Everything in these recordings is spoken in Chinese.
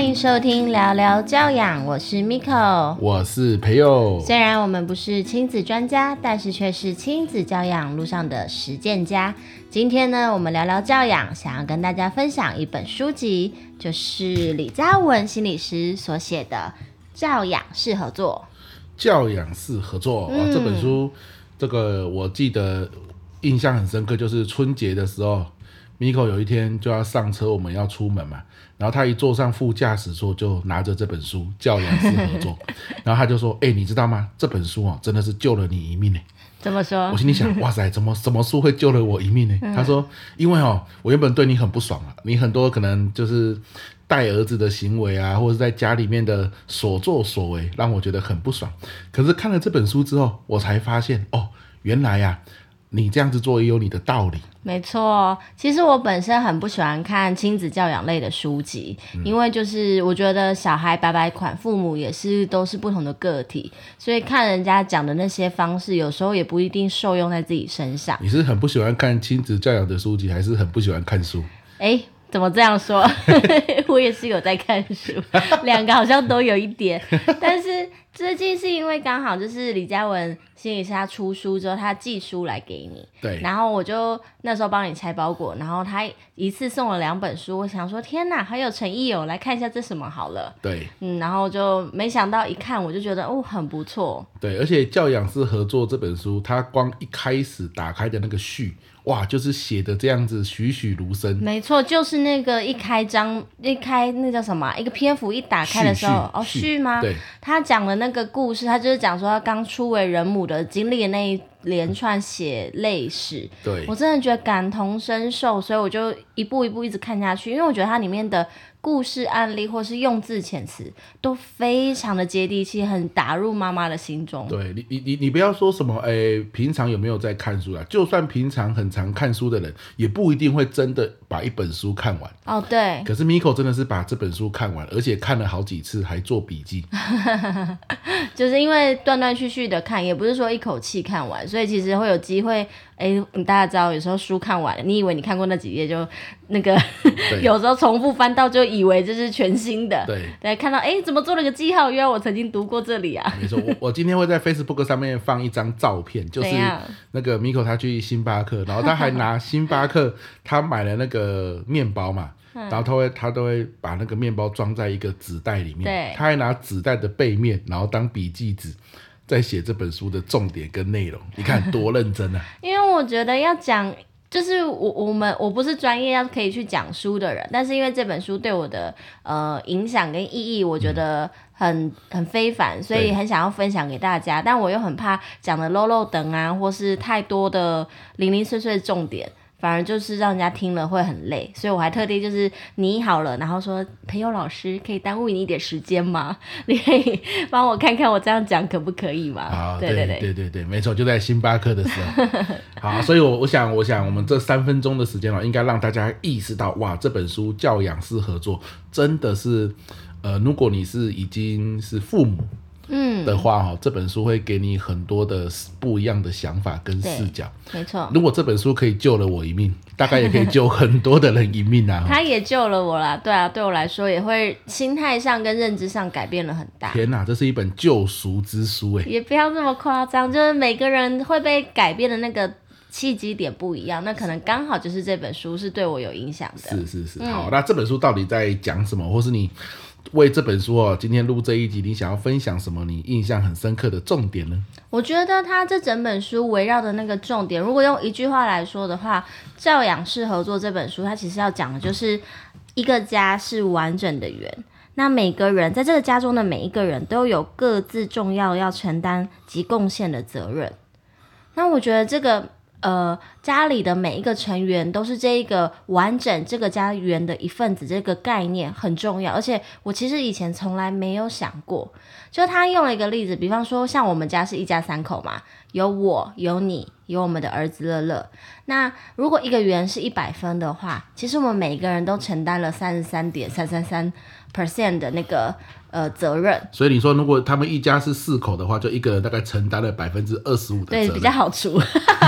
欢迎收听聊聊教养，我是 Miko，我是培佑。虽然我们不是亲子专家，但是却是亲子教养路上的实践家。今天呢，我们聊聊教养，想要跟大家分享一本书籍，就是李嘉文心理师所写的《教养是合作》。教养是合作，这本书，这个我记得印象很深刻，就是春节的时候，Miko 有一天就要上车，我们要出门嘛。然后他一坐上副驾驶座，就拿着这本书《教养师合作》，然后他就说：“哎、欸，你知道吗？这本书哦，真的是救了你一命呢。”怎么说？我心里想：“哇塞，怎么什么书会救了我一命呢？”嗯、他说：“因为哦，我原本对你很不爽啊，你很多可能就是带儿子的行为啊，或者在家里面的所作所为，让我觉得很不爽。可是看了这本书之后，我才发现哦，原来呀、啊。”你这样子做也有你的道理，没错。其实我本身很不喜欢看亲子教养类的书籍，嗯、因为就是我觉得小孩百百款，父母也是都是不同的个体，所以看人家讲的那些方式，有时候也不一定受用在自己身上。你是很不喜欢看亲子教养的书籍，还是很不喜欢看书？哎，怎么这样说？我也是有在看书，两个好像都有一点，但是。最近是因为刚好就是李嘉文心理师他出书之后，他寄书来给你，对，然后我就那时候帮你拆包裹，然后他一次送了两本书，我想说天哪，好有诚意哦，来看一下这什么好了，对，嗯，然后就没想到一看我就觉得哦很不错，对，而且教养是合作这本书，它光一开始打开的那个序，哇，就是写的这样子栩栩如生，没错，就是那个一开章一开那叫什么一个篇幅一打开的时候，哦序吗？对，他讲的。那个故事，他就是讲说他刚初为人母的经历的那一连串血泪史。对，我真的觉得感同身受，所以我就一步一步一直看下去，因为我觉得它里面的。故事案例或是用字遣词都非常的接地气，很打入妈妈的心中。对你，你，你，你不要说什么，哎、欸，平常有没有在看书啊？就算平常很常看书的人，也不一定会真的把一本书看完。哦，对。可是 Miko 真的是把这本书看完，而且看了好几次，还做笔记。就是因为断断续续的看，也不是说一口气看完，所以其实会有机会。哎，你大家知道，有时候书看完了，你以为你看过那几页，就那个 有时候重复翻到，就以为这是全新的。对，对，看到哎，怎么做了个记号？原来我曾经读过这里啊。没错，我我今天会在 Facebook 上面放一张照片，就是那个 Miko 他去星巴克，然后他还拿星巴克他买了那个面包嘛，然后他会他都会把那个面包装在一个纸袋里面，对，他还拿纸袋的背面，然后当笔记纸。在写这本书的重点跟内容，你看多认真啊！因为我觉得要讲，就是我我们我不是专业要可以去讲书的人，但是因为这本书对我的呃影响跟意义，我觉得很、嗯、很非凡，所以很想要分享给大家。但我又很怕讲的漏漏等啊，或是太多的零零碎碎的重点。反而就是让人家听了会很累，所以我还特地就是拟好了，然后说朋友老师可以耽误你一点时间吗？你可以帮我看看我这样讲可不可以吗？好，对对对对对对，没错，就在星巴克的时候。好，所以我我想我想我们这三分钟的时间哦，应该让大家意识到哇，这本书教养是合作，真的是，呃，如果你是已经是父母。嗯的话哈，这本书会给你很多的不一样的想法跟视角。没错，如果这本书可以救了我一命，大概也可以救很多的人一命啊。他也救了我啦，对啊，对我来说也会心态上跟认知上改变了很大。天哪，这是一本救赎之书哎！也不要这么夸张，就是每个人会被改变的那个契机点不一样，那可能刚好就是这本书是对我有影响的。是是是，好，那这本书到底在讲什么，或是你？为这本书哦，今天录这一集，你想要分享什么？你印象很深刻的重点呢？我觉得他这整本书围绕的那个重点，如果用一句话来说的话，《教养式合作》这本书，它其实要讲的就是一个家是完整的圆。那每个人在这个家中的每一个人都有各自重要要承担及贡献的责任。那我觉得这个。呃，家里的每一个成员都是这一个完整这个家园的一份子，这个概念很重要。而且我其实以前从来没有想过，就他用了一个例子，比方说像我们家是一家三口嘛，有我有你有我们的儿子乐乐。那如果一个圆是一百分的话，其实我们每一个人都承担了三十三点三三三 percent 的那个。呃，责任。所以你说，如果他们一家是四口的话，就一个人大概承担了百分之二十五的责任。对，比较好除。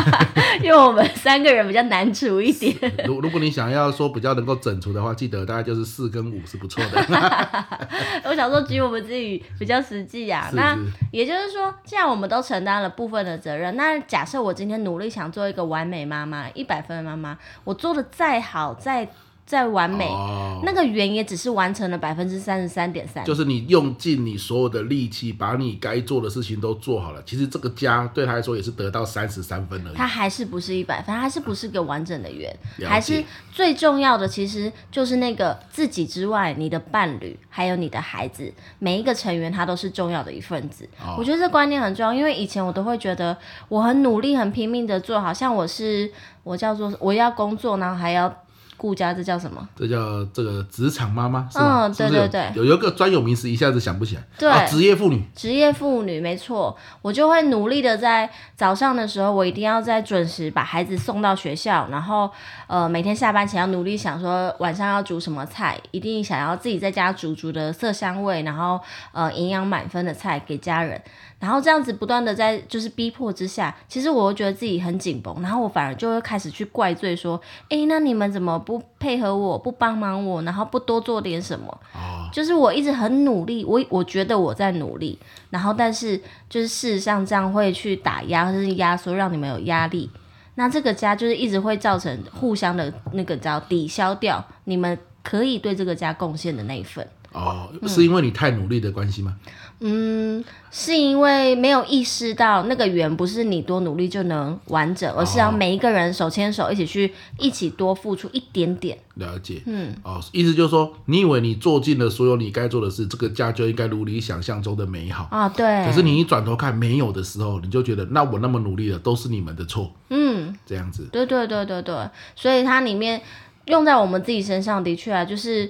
因为我们三个人比较难除一点。如如果你想要说比较能够整除的话，记得大概就是四跟五是不错的。我想说举我们自己比较实际呀、啊。是是那也就是说，既然我们都承担了部分的责任，那假设我今天努力想做一个完美妈妈，一百分的妈妈，我做的再好再。再完美，哦、那个圆也只是完成了百分之三十三点三，就是你用尽你所有的力气，把你该做的事情都做好了。其实这个家对他来说也是得到三十三分而已。他还是不是一百分，还是不是个完整的圆，还是最重要的，其实就是那个自己之外，你的伴侣还有你的孩子，每一个成员他都是重要的一份子。哦、我觉得这观念很重要，因为以前我都会觉得我很努力、很拼命的做，好像我是我叫做我要工作，然后还要。顾家，这叫什么？这叫这个职场妈妈，是吗？嗯，对对对，有有一个专有名词，一下子想不起来。对，职业妇女。职业妇女，没错，我就会努力的在早上的时候，我一定要在准时把孩子送到学校，然后呃，每天下班前要努力想说晚上要煮什么菜，一定想要自己在家煮煮的色香味，然后呃营养满分的菜给家人。然后这样子不断的在就是逼迫之下，其实我会觉得自己很紧绷，然后我反而就会开始去怪罪说，诶，那你们怎么不配合我，不帮忙我，然后不多做点什么？哦，就是我一直很努力，我我觉得我在努力，然后但是就是事实上这样会去打压或者是压缩，让你们有压力。那这个家就是一直会造成互相的那个叫抵消掉你们可以对这个家贡献的那一份。哦，是因为你太努力的关系吗？嗯，是因为没有意识到那个圆不是你多努力就能完整，而是要每一个人手牵手一起去，一起多付出一点点。了解，嗯，哦，意思就是说，你以为你做尽了所有你该做的事，这个家就应该如你想象中的美好啊？对。可是你一转头看没有的时候，你就觉得那我那么努力了，都是你们的错。嗯，这样子。对对对对对，所以它里面用在我们自己身上的确啊，就是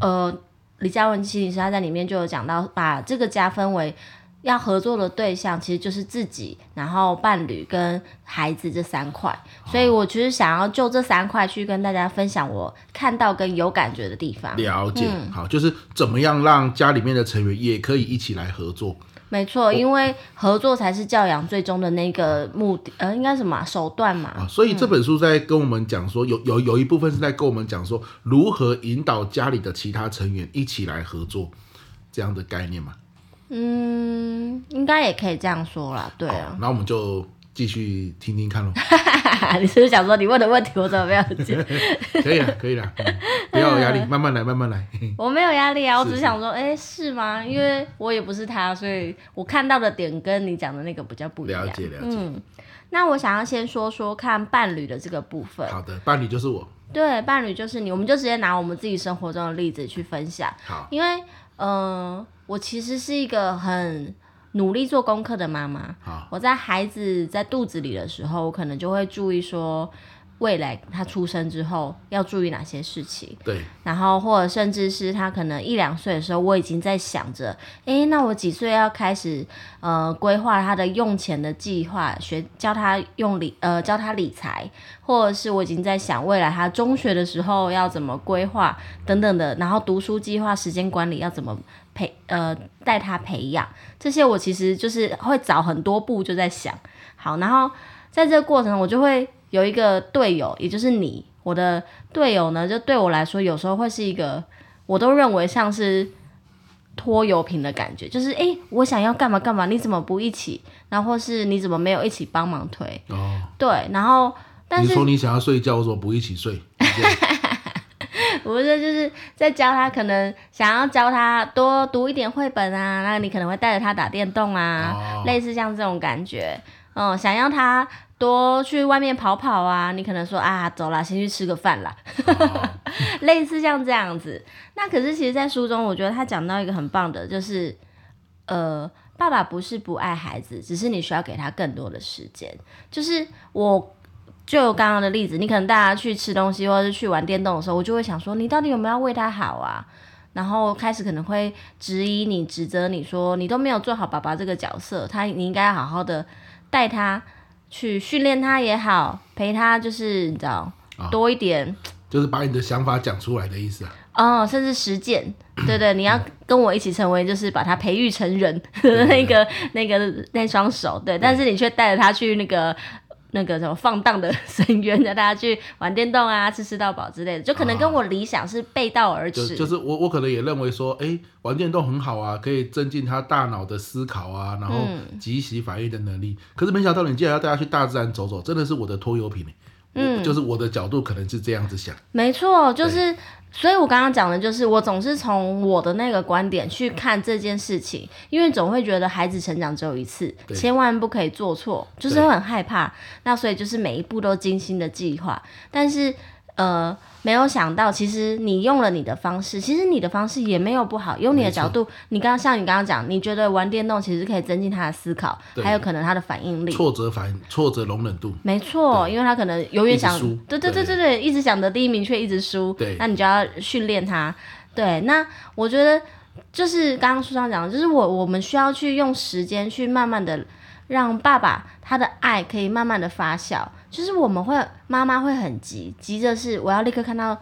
呃。李嘉文心理师他在里面就有讲到，把这个家分为要合作的对象，其实就是自己，然后伴侣跟孩子这三块。所以我其实想要就这三块去跟大家分享我看到跟有感觉的地方。了解，嗯、好，就是怎么样让家里面的成员也可以一起来合作。没错，因为合作才是教养最终的那个目的，呃，应该什么手段嘛。啊，所以这本书在跟我们讲说，嗯、有有有一部分是在跟我们讲说，如何引导家里的其他成员一起来合作，这样的概念嘛。嗯，应该也可以这样说啦。对啊。那我们就。继续听听看喽。你是不是想说你问的问题我怎么没有接？可以了，可以了，嗯，不要有压力，慢慢来，慢慢来。我没有压力啊，我只是想说，哎，是吗？因为我也不是他，所以我看到的点跟你讲的那个比较不一样。了解，了解。嗯，那我想要先说说看伴侣的这个部分。好的，伴侣就是我。对，伴侣就是你，我们就直接拿我们自己生活中的例子去分享。好，因为，嗯，呃，我其实是一个很。努力做功课的妈妈，我在孩子在肚子里的时候，我可能就会注意说，未来他出生之后要注意哪些事情。对，然后或者甚至是他可能一两岁的时候，我已经在想着，诶，那我几岁要开始呃规划他的用钱的计划，学教他用理呃教他理财，或者是我已经在想未来他中学的时候要怎么规划等等的，然后读书计划、时间管理要怎么。培呃带他培养这些，我其实就是会早很多步就在想好，然后在这个过程我就会有一个队友，也就是你，我的队友呢，就对我来说有时候会是一个，我都认为像是拖油瓶的感觉，就是诶，我想要干嘛干嘛，你怎么不一起？然后或是你怎么没有一起帮忙推？哦，对，然后但是你说你想要睡觉，我说不一起睡。不是，就是在教他，可能想要教他多读一点绘本啊，那你可能会带着他打电动啊，哦、类似像这种感觉。嗯，想要他多去外面跑跑啊，你可能说啊，走啦，先去吃个饭啦。哦、类似像这样子。那可是其实，在书中，我觉得他讲到一个很棒的，就是呃，爸爸不是不爱孩子，只是你需要给他更多的时间。就是我。就刚刚的例子，你可能大家去吃东西，或者是去玩电动的时候，我就会想说，你到底有没有为他好啊？然后开始可能会质疑你、指责你说，你都没有做好爸爸这个角色，他你应该好好的带他去训练他也好，陪他就是你知道、哦、多一点，就是把你的想法讲出来的意思啊。哦，甚至实践，对对，你要跟我一起成为，就是把他培育成人的 那个、那个、那双手，对，对但是你却带着他去那个。那个什么放荡的深渊，的大家去玩电动啊，吃吃到饱之类的，就可能跟我理想是背道而驰。就，就是我我可能也认为说，哎、欸，玩电动很好啊，可以增进他大脑的思考啊，然后即时反应的能力。嗯、可是没想到你竟然要带他去大自然走走，真的是我的拖油瓶。嗯，就是我的角度可能是这样子想。没错，就是。所以，我刚刚讲的就是，我总是从我的那个观点去看这件事情，因为总会觉得孩子成长只有一次，千万不可以做错，就是会很害怕。那所以就是每一步都精心的计划，但是。呃，没有想到，其实你用了你的方式，其实你的方式也没有不好。用你的角度，你刚刚像你刚刚讲，你觉得玩电动其实可以增进他的思考，还有可能他的反应力、挫折反应、挫折容忍度。没错，因为他可能永远想，对对对对对，一直想得第一名却一直输。对，那你就要训练他。对，那我觉得就是刚刚书上讲的，就是我我们需要去用时间去慢慢的让爸爸他的爱可以慢慢的发酵。就是我们会妈妈会很急，急着是我要立刻看到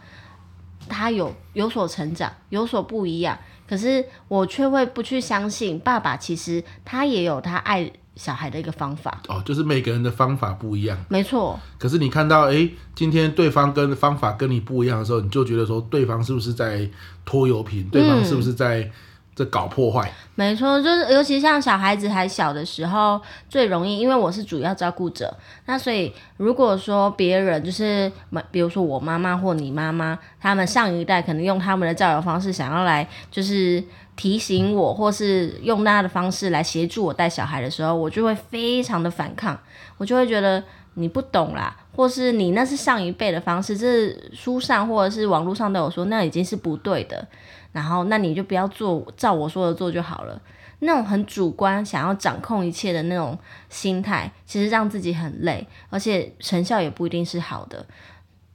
他有有所成长，有所不一样。可是我却会不去相信爸爸，其实他也有他爱小孩的一个方法。哦，就是每个人的方法不一样。没错。可是你看到，哎，今天对方跟方法跟你不一样的时候，你就觉得说，对方是不是在拖油瓶？对方是不是在？嗯这搞破坏，没错，就是尤其像小孩子还小的时候最容易，因为我是主要照顾者，那所以如果说别人就是，比如说我妈妈或你妈妈，他们上一代可能用他们的教养方式想要来就是提醒我，或是用那样的方式来协助我带小孩的时候，我就会非常的反抗，我就会觉得你不懂啦，或是你那是上一辈的方式，这是书上或者是网络上都有说，那已经是不对的。然后，那你就不要做，照我说的做就好了。那种很主观、想要掌控一切的那种心态，其实让自己很累，而且成效也不一定是好的。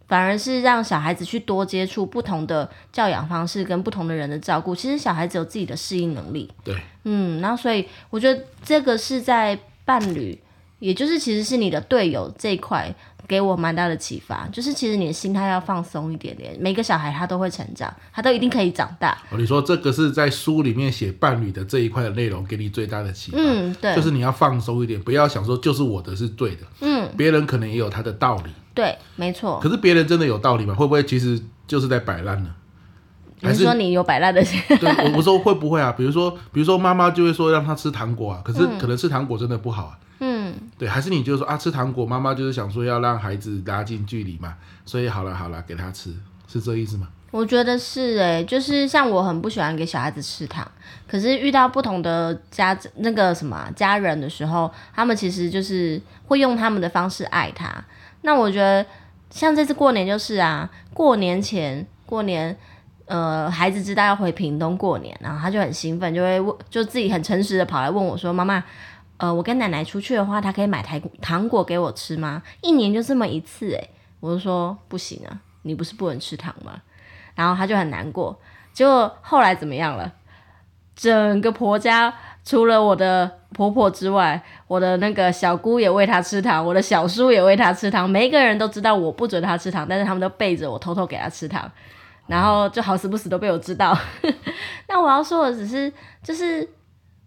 反而是让小孩子去多接触不同的教养方式，跟不同的人的照顾。其实小孩子有自己的适应能力。对，嗯，然后所以我觉得这个是在伴侣，也就是其实是你的队友这一块。给我蛮大的启发，就是其实你的心态要放松一点点。每个小孩他都会成长，他都一定可以长大。哦，你说这个是在书里面写伴侣的这一块的内容，给你最大的启发。嗯，对，就是你要放松一点，不要想说就是我的是对的。嗯，别人可能也有他的道理。对，没错。可是别人真的有道理吗？会不会其实就是在摆烂呢？还是说你有摆烂的心？对，我我说会不会啊？比如说，比如说妈妈就会说让他吃糖果啊，可是可能吃糖果真的不好啊。嗯，对，还是你就是说啊，吃糖果，妈妈就是想说要让孩子拉近距离嘛，所以好了好了，给他吃，是这意思吗？我觉得是哎、就是像我很不喜欢给小孩子吃糖，可是遇到不同的家那个什么家人的时候，他们其实就是会用他们的方式爱他。那我觉得像这次过年就是啊，过年前过年，呃，孩子知道要回屏东过年，然后他就很兴奋，就会问，就自己很诚实的跑来问我说：“妈妈。”呃，我跟奶奶出去的话，她可以买台糖果给我吃吗？一年就这么一次，诶，我就说不行啊，你不是不能吃糖吗？然后她就很难过。结果后来怎么样了？整个婆家除了我的婆婆之外，我的那个小姑也喂她吃糖，我的小叔也喂她吃糖，每一个人都知道我不准她吃糖，但是他们都背着我偷偷给她吃糖，然后就好死不死都被我知道。那我要说的只是，就是，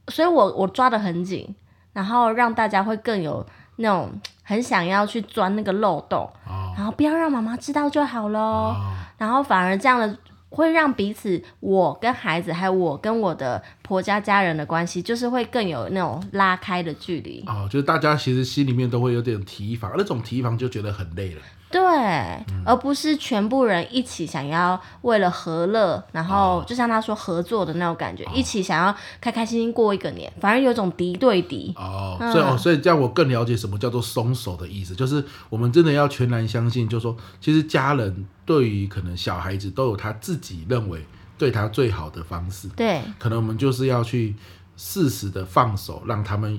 所以我我抓得很紧。然后让大家会更有那种很想要去钻那个漏洞，哦、然后不要让妈妈知道就好咯。哦、然后反而这样的会让彼此，我跟孩子还有我跟我的婆家家人的关系，就是会更有那种拉开的距离。哦，就是大家其实心里面都会有点提防，那种提防就觉得很累了。对，嗯、而不是全部人一起想要为了和乐，然后就像他说合作的那种感觉，哦、一起想要开开心心过一个年，反而有种敌对敌。哦，嗯、所以哦，所以这样我更了解什么叫做松手的意思，就是我们真的要全然相信，就是说其实家人对于可能小孩子都有他自己认为对他最好的方式。对，可能我们就是要去适时的放手，让他们。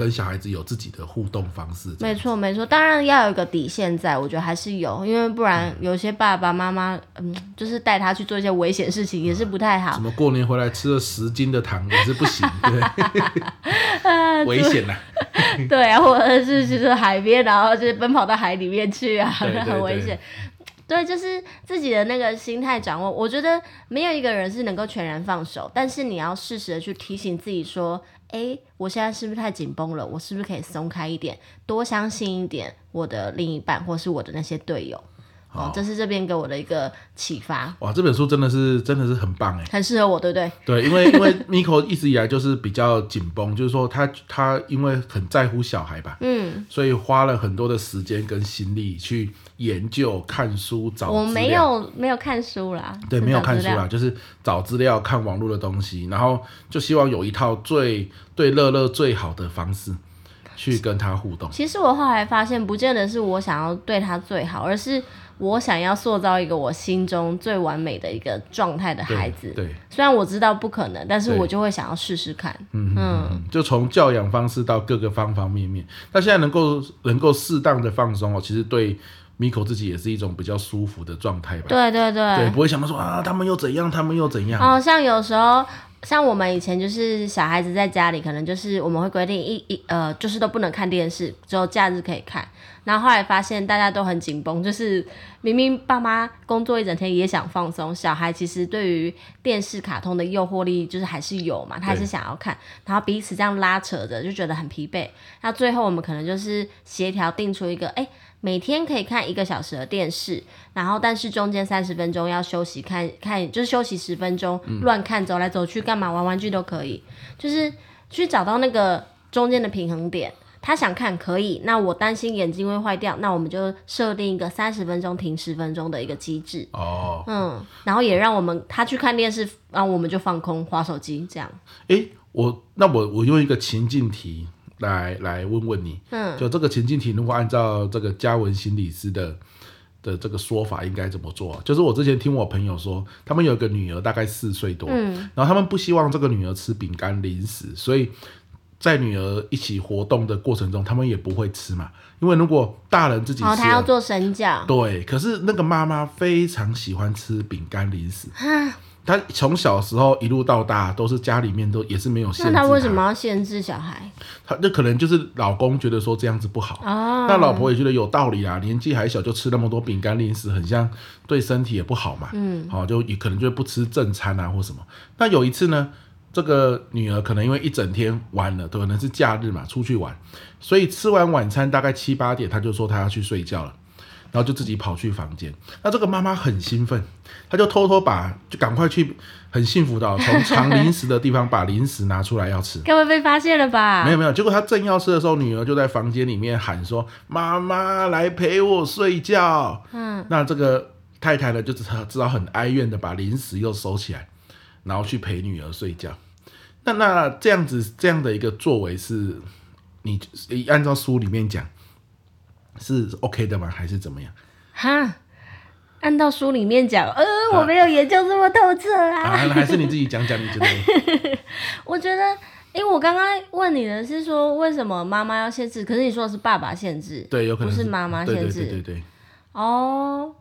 跟小孩子有自己的互动方式，没错没错，当然要有一个底线在，我觉得还是有，因为不然有些爸爸妈妈，嗯，就是带他去做一些危险事情也是不太好。什么过年回来吃了十斤的糖也是不行，对，危险呐、啊。对啊，或者是就是海边，然后就是奔跑到海里面去啊，很危险。对，就是自己的那个心态掌握，我觉得没有一个人是能够全然放手，但是你要适时的去提醒自己说。哎，我现在是不是太紧绷了？我是不是可以松开一点，多相信一点我的另一半，或是我的那些队友？哦，这是这边给我的一个启发。哇，这本书真的是真的是很棒哎，很适合我，对不对？对，因为 因为 Miko 一直以来就是比较紧绷，就是说他他因为很在乎小孩吧，嗯，所以花了很多的时间跟心力去研究、看书、找。我没有没有看书啦，对，没有看书啦，就是找资料、看网络的东西，然后就希望有一套最对乐乐最好的方式去跟他互动。其实我后来发现，不见得是我想要对他最好，而是。我想要塑造一个我心中最完美的一个状态的孩子。对，对，虽然我知道不可能，但是我就会想要试试看。嗯嗯，就从教养方式到各个方方面面，那现在能够能够适当的放松哦，其实对 Miko 自己也是一种比较舒服的状态吧。对对对，对，不会想到说啊，他们又怎样，他们又怎样。哦，像有时候。像我们以前就是小孩子在家里，可能就是我们会规定一一呃，就是都不能看电视，只有假日可以看。然后后来发现大家都很紧绷，就是明明爸妈工作一整天也想放松，小孩其实对于电视卡通的诱惑力就是还是有嘛，他还是想要看，然后彼此这样拉扯着就觉得很疲惫。那最后我们可能就是协调定出一个，哎。每天可以看一个小时的电视，然后但是中间三十分钟要休息看，看看就是休息十分钟，乱看走来走去干嘛玩玩具都可以，就是去找到那个中间的平衡点。他想看可以，那我担心眼睛会坏掉，那我们就设定一个三十分钟停十分钟的一个机制。哦，嗯，然后也让我们他去看电视，然后我们就放空滑手机这样。诶，我那我我用一个情境题。来来问问你，嗯，就这个情境题，如果按照这个嘉文心理师的的这个说法，应该怎么做？就是我之前听我朋友说，他们有个女儿大概四岁多，嗯，然后他们不希望这个女儿吃饼干零食，所以在女儿一起活动的过程中，他们也不会吃嘛，因为如果大人自己吃，哦，他要做身教，对，可是那个妈妈非常喜欢吃饼干零食，他从小时候一路到大都是家里面都也是没有限制。那他为什么要限制小孩？他那可能就是老公觉得说这样子不好，哦，那老婆也觉得有道理啊，年纪还小就吃那么多饼干零食，很像对身体也不好嘛。嗯，好，就也可能就不吃正餐啊或什么。那有一次呢，这个女儿可能因为一整天玩了，可能是假日嘛，出去玩，所以吃完晚餐大概七八点，她就说她要去睡觉了。然后就自己跑去房间，那这个妈妈很兴奋，她就偷偷把，就赶快去，很幸福的从藏零食的地方把零食拿出来要吃。该不会被发现了吧？没有没有，结果她正要吃的时候，女儿就在房间里面喊说：“妈妈来陪我睡觉。”嗯，那这个太太呢，就只好只好很哀怨的把零食又收起来，然后去陪女儿睡觉。那那这样子这样的一个作为是，你按照书里面讲。是 OK 的吗？还是怎么样？哈，按照书里面讲，呃，我没有研究这么透彻啊。啊，还是你自己讲讲，你觉得？我觉得，因为我刚刚问你的是说，为什么妈妈要限制？可是你说的是爸爸限制，对，有可能不是妈妈限制。对对对对。哦，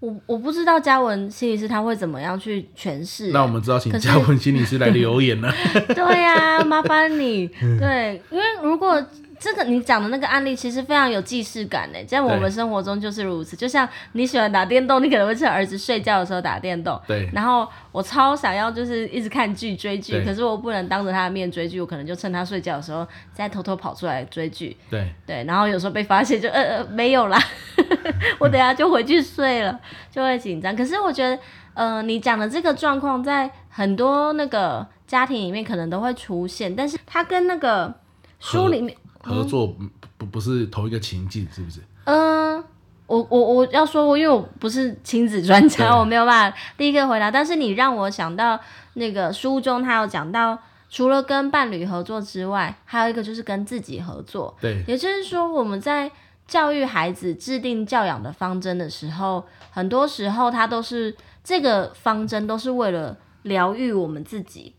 我我不知道嘉文心理师他会怎么样去诠释。那我们知道，请嘉文心理师来留言了。对呀、啊，麻烦你。对，因为如果。这个你讲的那个案例其实非常有既视感呢，在我们生活中就是如此。就像你喜欢打电动，你可能会趁儿子睡觉的时候打电动。对。然后我超想要就是一直看剧追剧，可是我不能当着他的面追剧，我可能就趁他睡觉的时候再偷偷跑出来追剧。对。对，然后有时候被发现就呃呃没有啦，我等下就回去睡了，就会紧张。可是我觉得，呃，你讲的这个状况在很多那个家庭里面可能都会出现，但是它跟那个书里面。合作不不不是同一个情境，是不是？嗯、呃，我我我要说，我因为我不是亲子专家，我没有办法第一个回答。但是你让我想到那个书中，他有讲到，除了跟伴侣合作之外，还有一个就是跟自己合作。对，也就是说，我们在教育孩子、制定教养的方针的时候，很多时候他都是这个方针都是为了疗愈我们自己。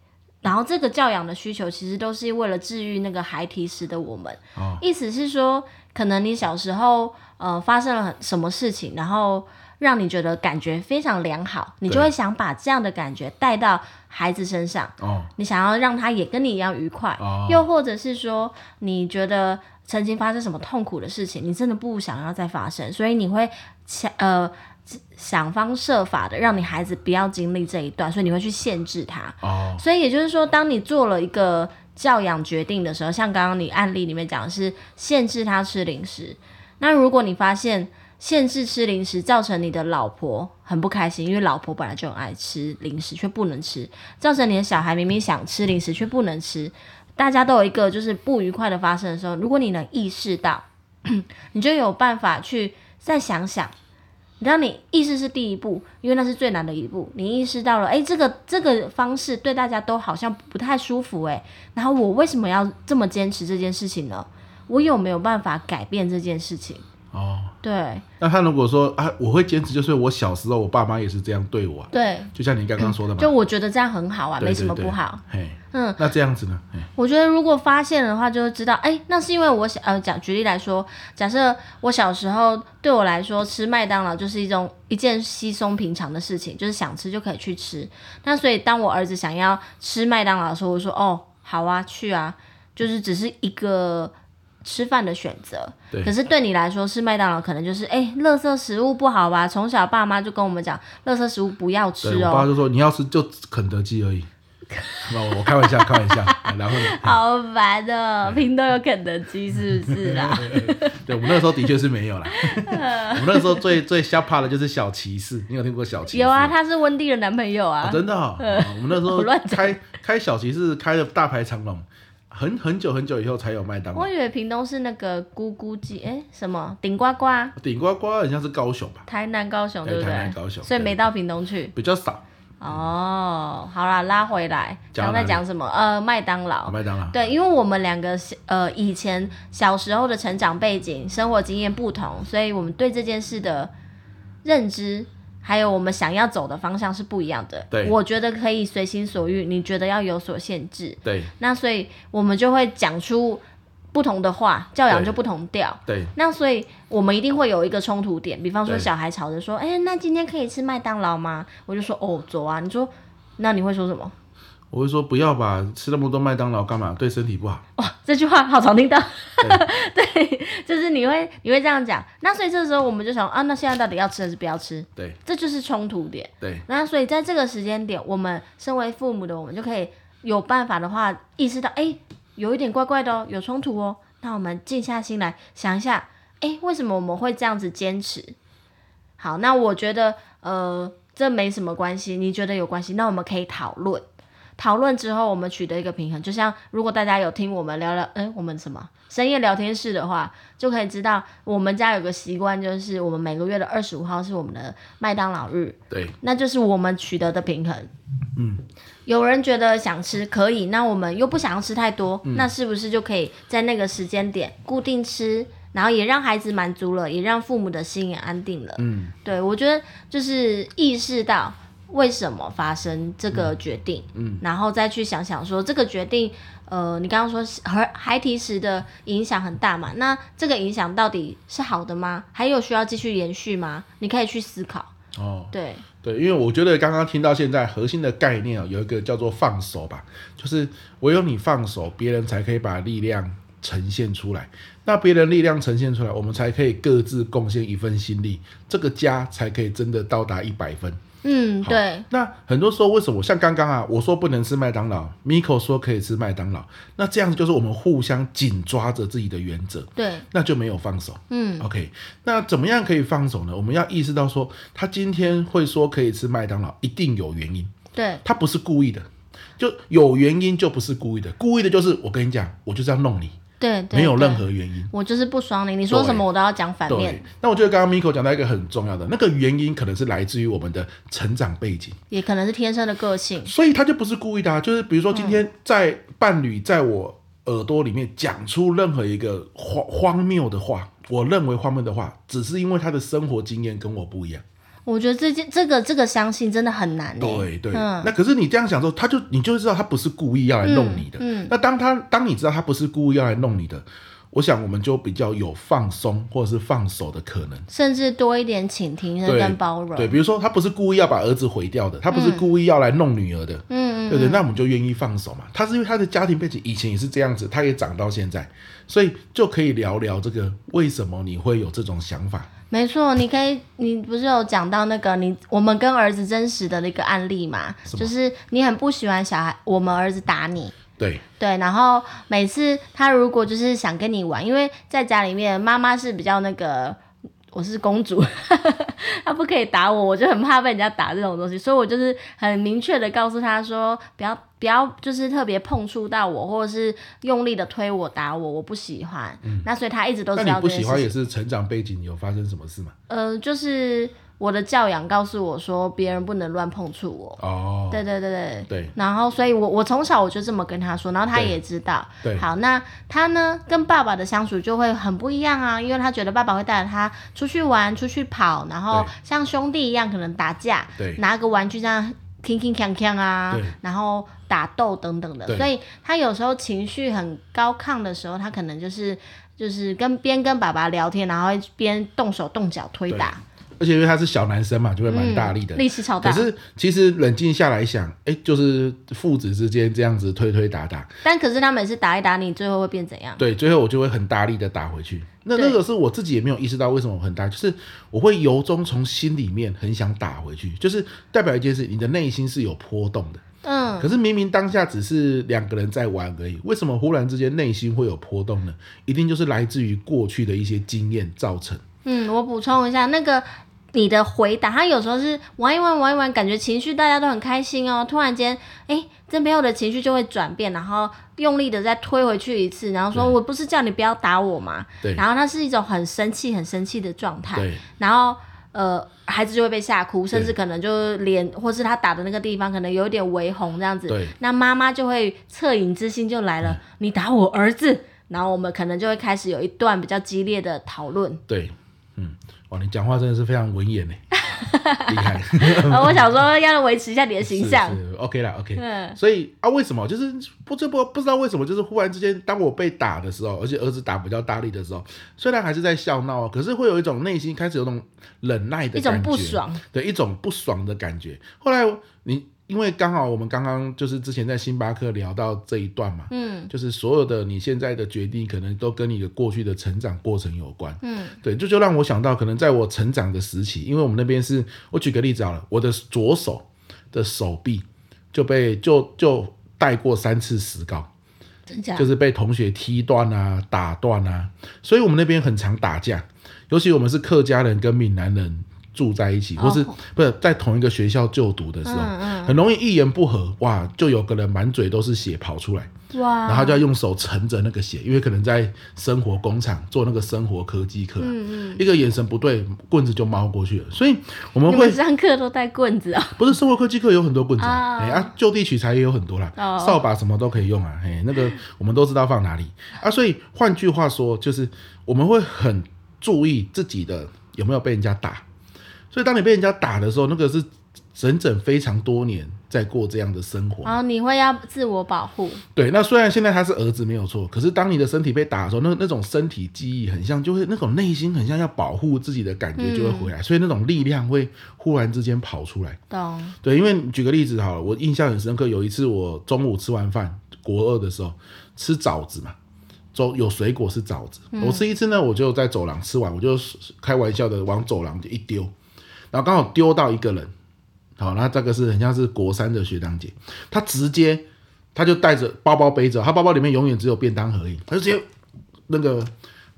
然后这个教养的需求，其实都是为了治愈那个孩提时的我们。哦。意思是说，可能你小时候呃发生了什么事情，然后让你觉得感觉非常良好，你就会想把这样的感觉带到孩子身上。哦。你想要让他也跟你一样愉快。哦。又或者是说，你觉得曾经发生什么痛苦的事情，你真的不想要再发生，所以你会强呃。想方设法的让你孩子不要经历这一段，所以你会去限制他。哦，所以也就是说，当你做了一个教养决定的时候，像刚刚你案例里面讲的是限制他吃零食，那如果你发现限制吃零食造成你的老婆很不开心，因为老婆本来就很爱吃零食却不能吃，造成你的小孩明明想吃零食却不能吃，大家都有一个就是不愉快的发生的时候，如果你能意识到，你就有办法去再想想。你知道，你意识是第一步，因为那是最难的一步。你意识到了，诶，这个这个方式对大家都好像不太舒服，哎，然后我为什么要这么坚持这件事情呢？我有没有办法改变这件事情？哦，对。那他如果说啊，我会坚持，就是我小时候我爸妈也是这样对我，对，就像你刚刚说的嘛，就我觉得这样很好啊，对对对，没什么不好。嘿，嗯，那这样子呢？我觉得如果发现的话，就会知道，哎，那是因为我小呃，讲举例来说，假设我小时候对我来说吃麦当劳就是一种一件稀松平常的事情，就是想吃就可以去吃。那所以当我儿子想要吃麦当劳的时候，我说哦，好啊，去啊，就是只是一个。吃饭的选择，可是对你来说是麦当劳可能就是哎，垃圾食物不好吧？从小爸妈就跟我们讲，垃圾食物不要吃哦。我爸就说你要吃就肯德基而已。我我开玩笑，开玩笑。然后？好烦的，屏东有肯德基是不是啦？对，我们那时候的确是没有啦。我们那时候最最吓怕的就是小骑士，你有听过小骑士？有啊，他是温蒂的男朋友啊。哦、真的、哦嗯，我们那时候开开小骑士开的大排长龙。很很久很久以后才有麦当劳。我以为屏东是那个咕咕鸡，哎，什么顶呱呱？顶呱呱好像是高雄吧？台南、高雄对不对？台南、高雄，所以没到屏东去。比较少。哦，好啦，拉回来，刚才讲什么？呃，麦当劳。麦当劳。对，因为我们两个呃以前小时候的成长背景、生活经验不同，所以我们对这件事的认知。还有我们想要走的方向是不一样的。对，我觉得可以随心所欲，你觉得要有所限制。对，那所以我们就会讲出不同的话，教养就不同调。对，那所以我们一定会有一个冲突点，比方说小孩吵着说：“哎、欸，那今天可以吃麦当劳吗？”我就说：“哦，走啊。”你说，那你会说什么？我会说不要吧，吃那么多麦当劳干嘛？对身体不好。哇，这句话好常听到。对，对，就是你会你会这样讲。那所以这个时候我们就想啊，那现在到底要吃还是不要吃？对，这就是冲突点。对。那所以在这个时间点，我们身为父母的我们就可以有办法的话，意识到哎，有一点怪怪的哦，有冲突哦。那我们静下心来想一下，哎，为什么我们会这样子坚持？好，那我觉得呃，这没什么关系。你觉得有关系？那我们可以讨论。讨论之后，我们取得一个平衡。就像如果大家有听我们聊聊，哎，我们什么深夜聊天室的话，就可以知道我们家有个习惯，就是我们每个月的二十五号是我们的麦当劳日。对，那就是我们取得的平衡。嗯，有人觉得想吃可以，那我们又不想要吃太多，嗯，那是不是就可以在那个时间点固定吃，然后也让孩子满足了，也让父母的心也安定了。嗯，对，我觉得就是意识到。为什么发生这个决定？嗯，嗯，然后再去想想说这个决定，呃，你刚刚说和孩提时的影响很大嘛？那这个影响到底是好的吗？还有需要继续延续吗？你可以去思考。哦，对对，因为我觉得刚刚听到现在核心的概念有一个叫做放手吧，就是唯有你放手，别人才可以把力量呈现出来。那别人力量呈现出来，我们才可以各自贡献一份心力，这个家才可以真的到达一百分。嗯，对。那很多时候为什么像刚刚啊，我说不能吃麦当劳，Miko 说可以吃麦当劳，那这样子就是我们互相紧抓着自己的原则，对，那就没有放手。嗯，OK，那怎么样可以放手呢？我们要意识到说，他今天会说可以吃麦当劳，一定有原因，对，他不是故意的，就有原因就不是故意的，故意的就是我跟你讲，我就是要弄你。对，对，没有任何原因，我就是不爽你，你说什么我都要讲反面。那我觉得刚刚 Miko 讲到一个很重要的，那个原因可能是来自于我们的成长背景，也可能是天生的个性，所以他就不是故意的啊。就是比如说今天在伴侣在我耳朵里面讲出任何一个荒荒谬的话，我认为荒谬的话，只是因为他的生活经验跟我不一样。我觉得这件这个这个相信真的很难。对对、嗯，那可是你这样想说，他就你就知道他不是故意要来弄你的。嗯。嗯，那当他当你知道他不是故意要来弄你的，我想我们就比较有放松或者是放手的可能，甚至多一点倾听跟包容。对，比如说他不是故意要把儿子毁掉的，他不是故意要来弄女儿的。嗯，对对，那我们就愿意放手嘛。他是因为他的家庭背景以前也是这样子，他也长到现在，所以就可以聊聊这个为什么你会有这种想法。没错，你可以，你不是有讲到那个你我们跟儿子真实的那个案例嘛？就是你很不喜欢小孩，我们儿子打你，对对，然后每次他如果就是想跟你玩，因为在家里面妈妈是比较那个。我是公主，他不可以打我，我就很怕被人家打这种东西，所以我就是很明确的告诉他说，不要不要，就是特别碰触到我，或者是用力的推我打我，我不喜欢。嗯、那所以他一直都知道。那你不喜欢也是成长背景有发生什么事吗？呃，就是。我的教养告诉我说，别人不能乱碰触我。哦，对对对对。对。然后，所以我我从小我就这么跟他说，然后他也知道。对。好，那他呢，跟爸爸的相处就会很不一样啊，因为他觉得爸爸会带着他出去玩、出去跑，然后像兄弟一样可能打架，对，拿个玩具这样铿铿锵锵啊，然后打斗等等的。所以他有时候情绪很高亢的时候，他可能就是就是跟边跟爸爸聊天，然后边动手动脚推打。而且因为他是小男生嘛，就会蛮大力的，力气超大。可是其实冷静下来想，哎、欸，就是父子之间这样子推推打打。但可是他每次打一打你，最后会变怎样？对，最后我就会很大力的打回去。那那个是我自己也没有意识到为什么我很大，就是我会由衷从心里面很想打回去，就是代表一件事，你的内心是有波动的。嗯。可是明明当下只是两个人在玩而已，为什么忽然之间内心会有波动呢？一定就是来自于过去的一些经验造成。嗯，我补充一下那个。你的回答，他有时候是玩一玩玩一玩，感觉情绪大家都很开心哦。突然间，哎、欸，这边有的情绪就会转变，然后用力的再推回去一次，然后说：“我不是叫你不要打我吗？”对。然后他是一种很生气、很生气的状态。对。然后，呃，孩子就会被吓哭，甚至可能就脸或是他打的那个地方可能有点微红这样子。对。那妈妈就会恻隐之心就来了，嗯、你打我儿子，然后我们可能就会开始有一段比较激烈的讨论。对。嗯。哇，你讲话真的是非常文言呢，厉害。我想说要维持一下你的形象。是是，OK 啦，OK。嗯。所以啊，为什么就是不这不不知道为什么，就是忽然之间，当我被打的时候，而且儿子打比较大力的时候，虽然还是在笑闹，可是会有一种内心开始有种忍耐的感觉，一种不爽，对，一种不爽的感觉。后来你。因为刚好我们刚刚就是之前在星巴克聊到这一段嘛，嗯，就是所有的你现在的决定，可能都跟你的过去的成长过程有关，嗯，对，这就，就让我想到，可能在我成长的时期，因为我们那边是，我举个例子好了，我的左手的手臂就被就就带过三次石膏，真假？就是被同学踢断啊、打断啊，所以我们那边很常打架，尤其我们是客家人跟闽南人。住在一起，或是不是在同一个学校就读的时候，很容易一言不合，哇，就有个人满嘴都是血跑出来，哇，然后就要用手盛着那个血，因为可能在生活工厂做那个生活科技课、啊嗯嗯，一个眼神不对，棍子就猫过去了。所以我们会们上课都带棍子啊、哦？不是生活科技课有很多棍子哎啊，就地取材也有很多啦，哦、扫把什么都可以用啊，哎，那个我们都知道放哪里啊。所以换句话说，就是我们会很注意自己的有没有被人家打。所以，当你被人家打的时候，那个是整整非常多年在过这样的生活。然后你会要自我保护。对，那虽然现在他是儿子没有错，可是当你的身体被打的时候，那那种身体记忆很像，就会那种内心很像要保护自己的感觉就会回来，嗯、所以那种力量会忽然之间跑出来。懂。对，因为举个例子好了，我印象很深刻，有一次我中午吃完饭，国二的时候吃枣子嘛。有水果是枣子，嗯，我吃一次呢，我就在走廊吃完，我就开玩笑的往走廊就一丢，然后刚好丢到一个人，好，那这个是很像是国三的学长姐，她直接她就带着包包背着，她包包里面永远只有便当盒而已，她就直接那个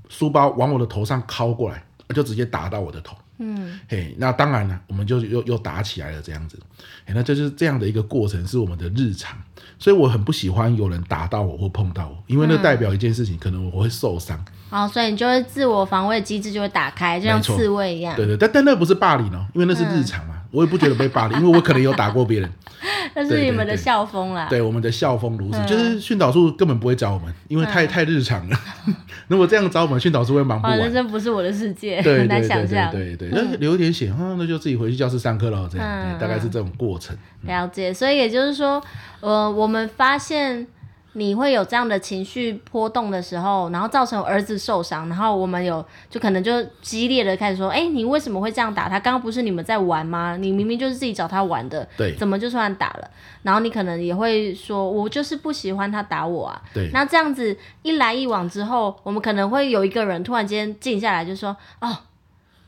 书包往我的头上敲过来，就直接打到我的头。嗯，嘿，那当然了，我们就又又打起来了，这样子，嘿，那就是这样的一个过程，是我们的日常，所以我很不喜欢有人打到我或碰到我，因为那代表一件事情，嗯、可能我会受伤。哦，所以你就会自我防卫机制就会打开，就像刺猬一样。对对，但但那不是霸凌哦，因为那是日常嘛，嗯、我也不觉得被霸凌，因为我可能有打过别人。那是你们的校风啦。对，我们的校风如此，嗯、就是训导处根本不会找我们，因为太、嗯、太日常了。如果这样找我们，训导处会忙不完。人生不是我的世界，对，很难想象。对对对，那、嗯、流一点血，哈，那就自己回去教室上课了。这样、嗯，大概是这种过程。了解，所以也就是说，呃，我们发现。你会有这样的情绪波动的时候，然后造成儿子受伤，然后我们有就可能就激烈的开始说，哎，你为什么会这样打他？刚刚不是你们在玩吗？你明明就是自己找他玩的，对，怎么就算打了？然后你可能也会说，我就是不喜欢他打我啊。对，那这样子一来一往之后，我们可能会有一个人突然间静下来，就说，哦，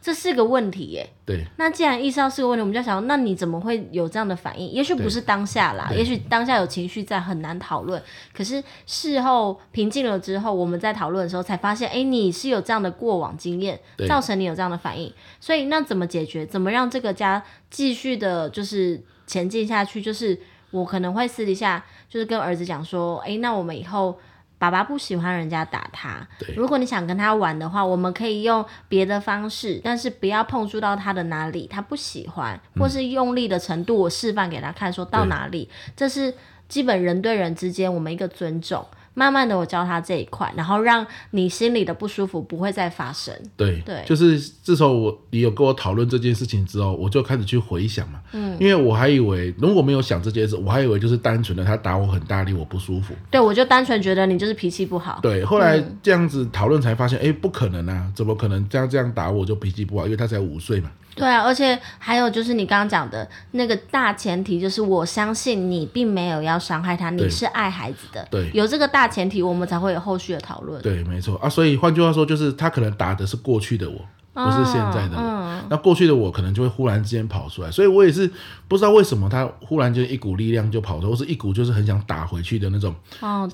这是个问题耶。对。那既然意识到是个问题，我们就想，那你怎么会有这样的反应？也许不是当下啦，也许当下有情绪在，很难讨论。可是事后平静了之后，我们在讨论的时候才发现，哎，你是有这样的过往经验，造成你有这样的反应。所以那怎么解决？怎么让这个家继续的，就是前进下去？就是我可能会私底下，就是跟儿子讲说，哎，那我们以后。爸爸不喜欢人家打他。如果你想跟他玩的话，我们可以用别的方式，但是不要碰触到他的哪里，他不喜欢，或是用力的程度，我示范给他看，说到哪里，这是基本人对人之间我们一个尊重。慢慢的，我教他这一块，然后让你心里的不舒服不会再发生。对对，就是自从我你有跟我讨论这件事情之后，我就开始去回想嘛。嗯，因为我还以为如果没有想这件事，我还以为就是单纯的他打我很大力，我不舒服。对，我就单纯觉得你就是脾气不好。对，后来这样子讨论才发现，哎、嗯，不可能啊，怎么可能这样这样打我就脾气不好？因为他才五岁嘛。对啊，而且还有就是你刚刚讲的那个大前提，就是我相信你并没有要伤害他，你是爱孩子的。对，有这个大前提，我们才会有后续的讨论。对，没错啊。所以换句话说，就是他可能打的是过去的我，不是现在的我。嗯，那过去的我可能就会忽然之间跑出来，所以我也是不知道为什么他忽然间一股力量就跑出来，或是一股就是很想打回去的那种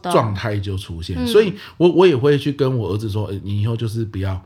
状态就出现。所以我我也会去跟我儿子说，欸，你以后就是不要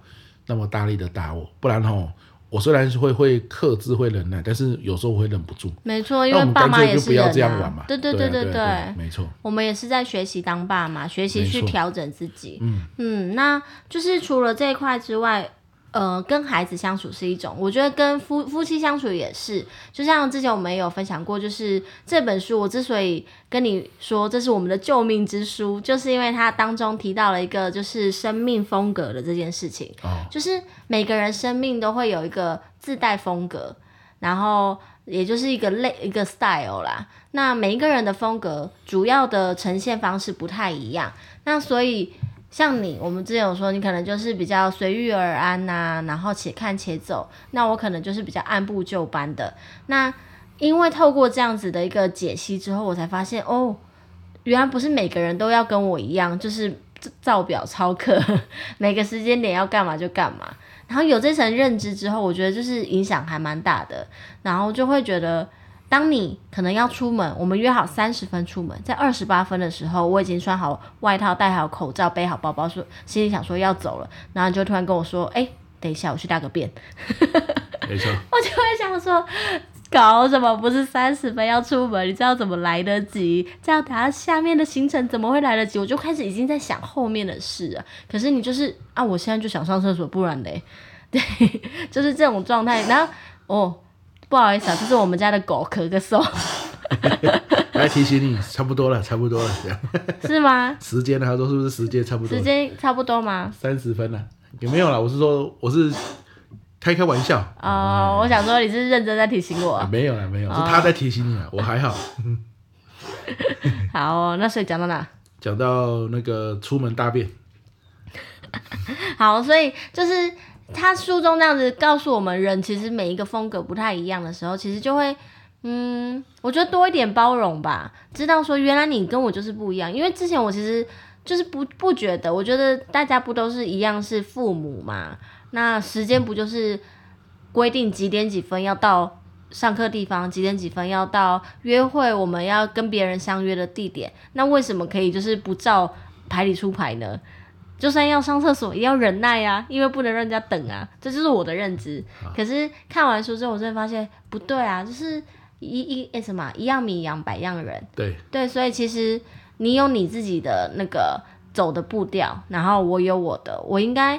那么大力的打我，不然吼。我虽然是会会克制会忍耐，但是有时候我会忍不住。没错，因为爸妈也是人、啊、不要这样玩嘛。对对对对对，没错。我们也是在学习当爸妈，学习去调整自己。嗯嗯，那就是除了这一块之外。呃，跟孩子相处是一种，我觉得跟夫夫妻相处也是。就像之前我们也有分享过，就是这本书，我之所以跟你说这是我们的救命之书，就是因为它当中提到了一个就是生命风格的这件事情。哦。就是每个人生命都会有一个自带风格，然后也就是一个类一个 style 啦。那每一个人的风格主要的呈现方式不太一样，那所以。像你，我们之前有说，你可能就是比较随遇而安呐、然后且看且走。那我可能就是比较按部就班的。那因为透过这样子的一个解析之后，我才发现哦，原来不是每个人都要跟我一样，就是照表操课，每个时间点要干嘛就干嘛。然后有这层认知之后，我觉得就是影响还蛮大的。然后就会觉得。当你可能要出门，我们约好三十分出门，在二十八分的时候，我已经穿好外套、戴好口罩、背好包包，说心里想说要走了，然后你就突然跟我说：“哎、欸，等一下，我去大个便。”没错，我就会想说，搞什么？不是三十分要出门，你知道怎么来得及？这样等下下面的行程怎么会来得及？我就开始已经在想后面的事了。可是你就是啊，我现在就想上厕所，不然嘞，对，就是这种状态。然后哦。不好意思啊，这是我们家的狗咳个嗽。来提醒你，差不多了，差不多了，这样。是吗？时间呢？他说是不是时间差不多？时间差不多吗？三十分了，有没有啦？我是说，我是开开玩笑。哦，我想说你是认真在提醒我。啊、没有了，没有，是他在提醒你啊，我还好。好、哦，那所以讲到哪？讲到那个出门大便。好，所以就是。他书中那样子告诉我们，人其实每一个风格不太一样的时候，其实就会，嗯，我觉得多一点包容吧，知道说原来你跟我就是不一样。因为之前我其实就是不不觉得，我觉得大家不都是一样是父母嘛，那时间不就是规定几点几分要到上课地方，几点几分要到约会，我们要跟别人相约的地点，那为什么可以就是不照牌理出牌呢？就算要上厕所也要忍耐呀、啊，因为不能让人家等啊，这就是我的认知。可是看完书之后，我真的发现不对啊，就是一一诶什么一样米养百样人。对对，所以其实你有你自己的那个走的步调，然后我有我的，我应该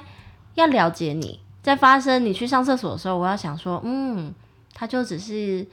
要了解你。在发生你去上厕所的时候，我要想说，嗯，他就只是。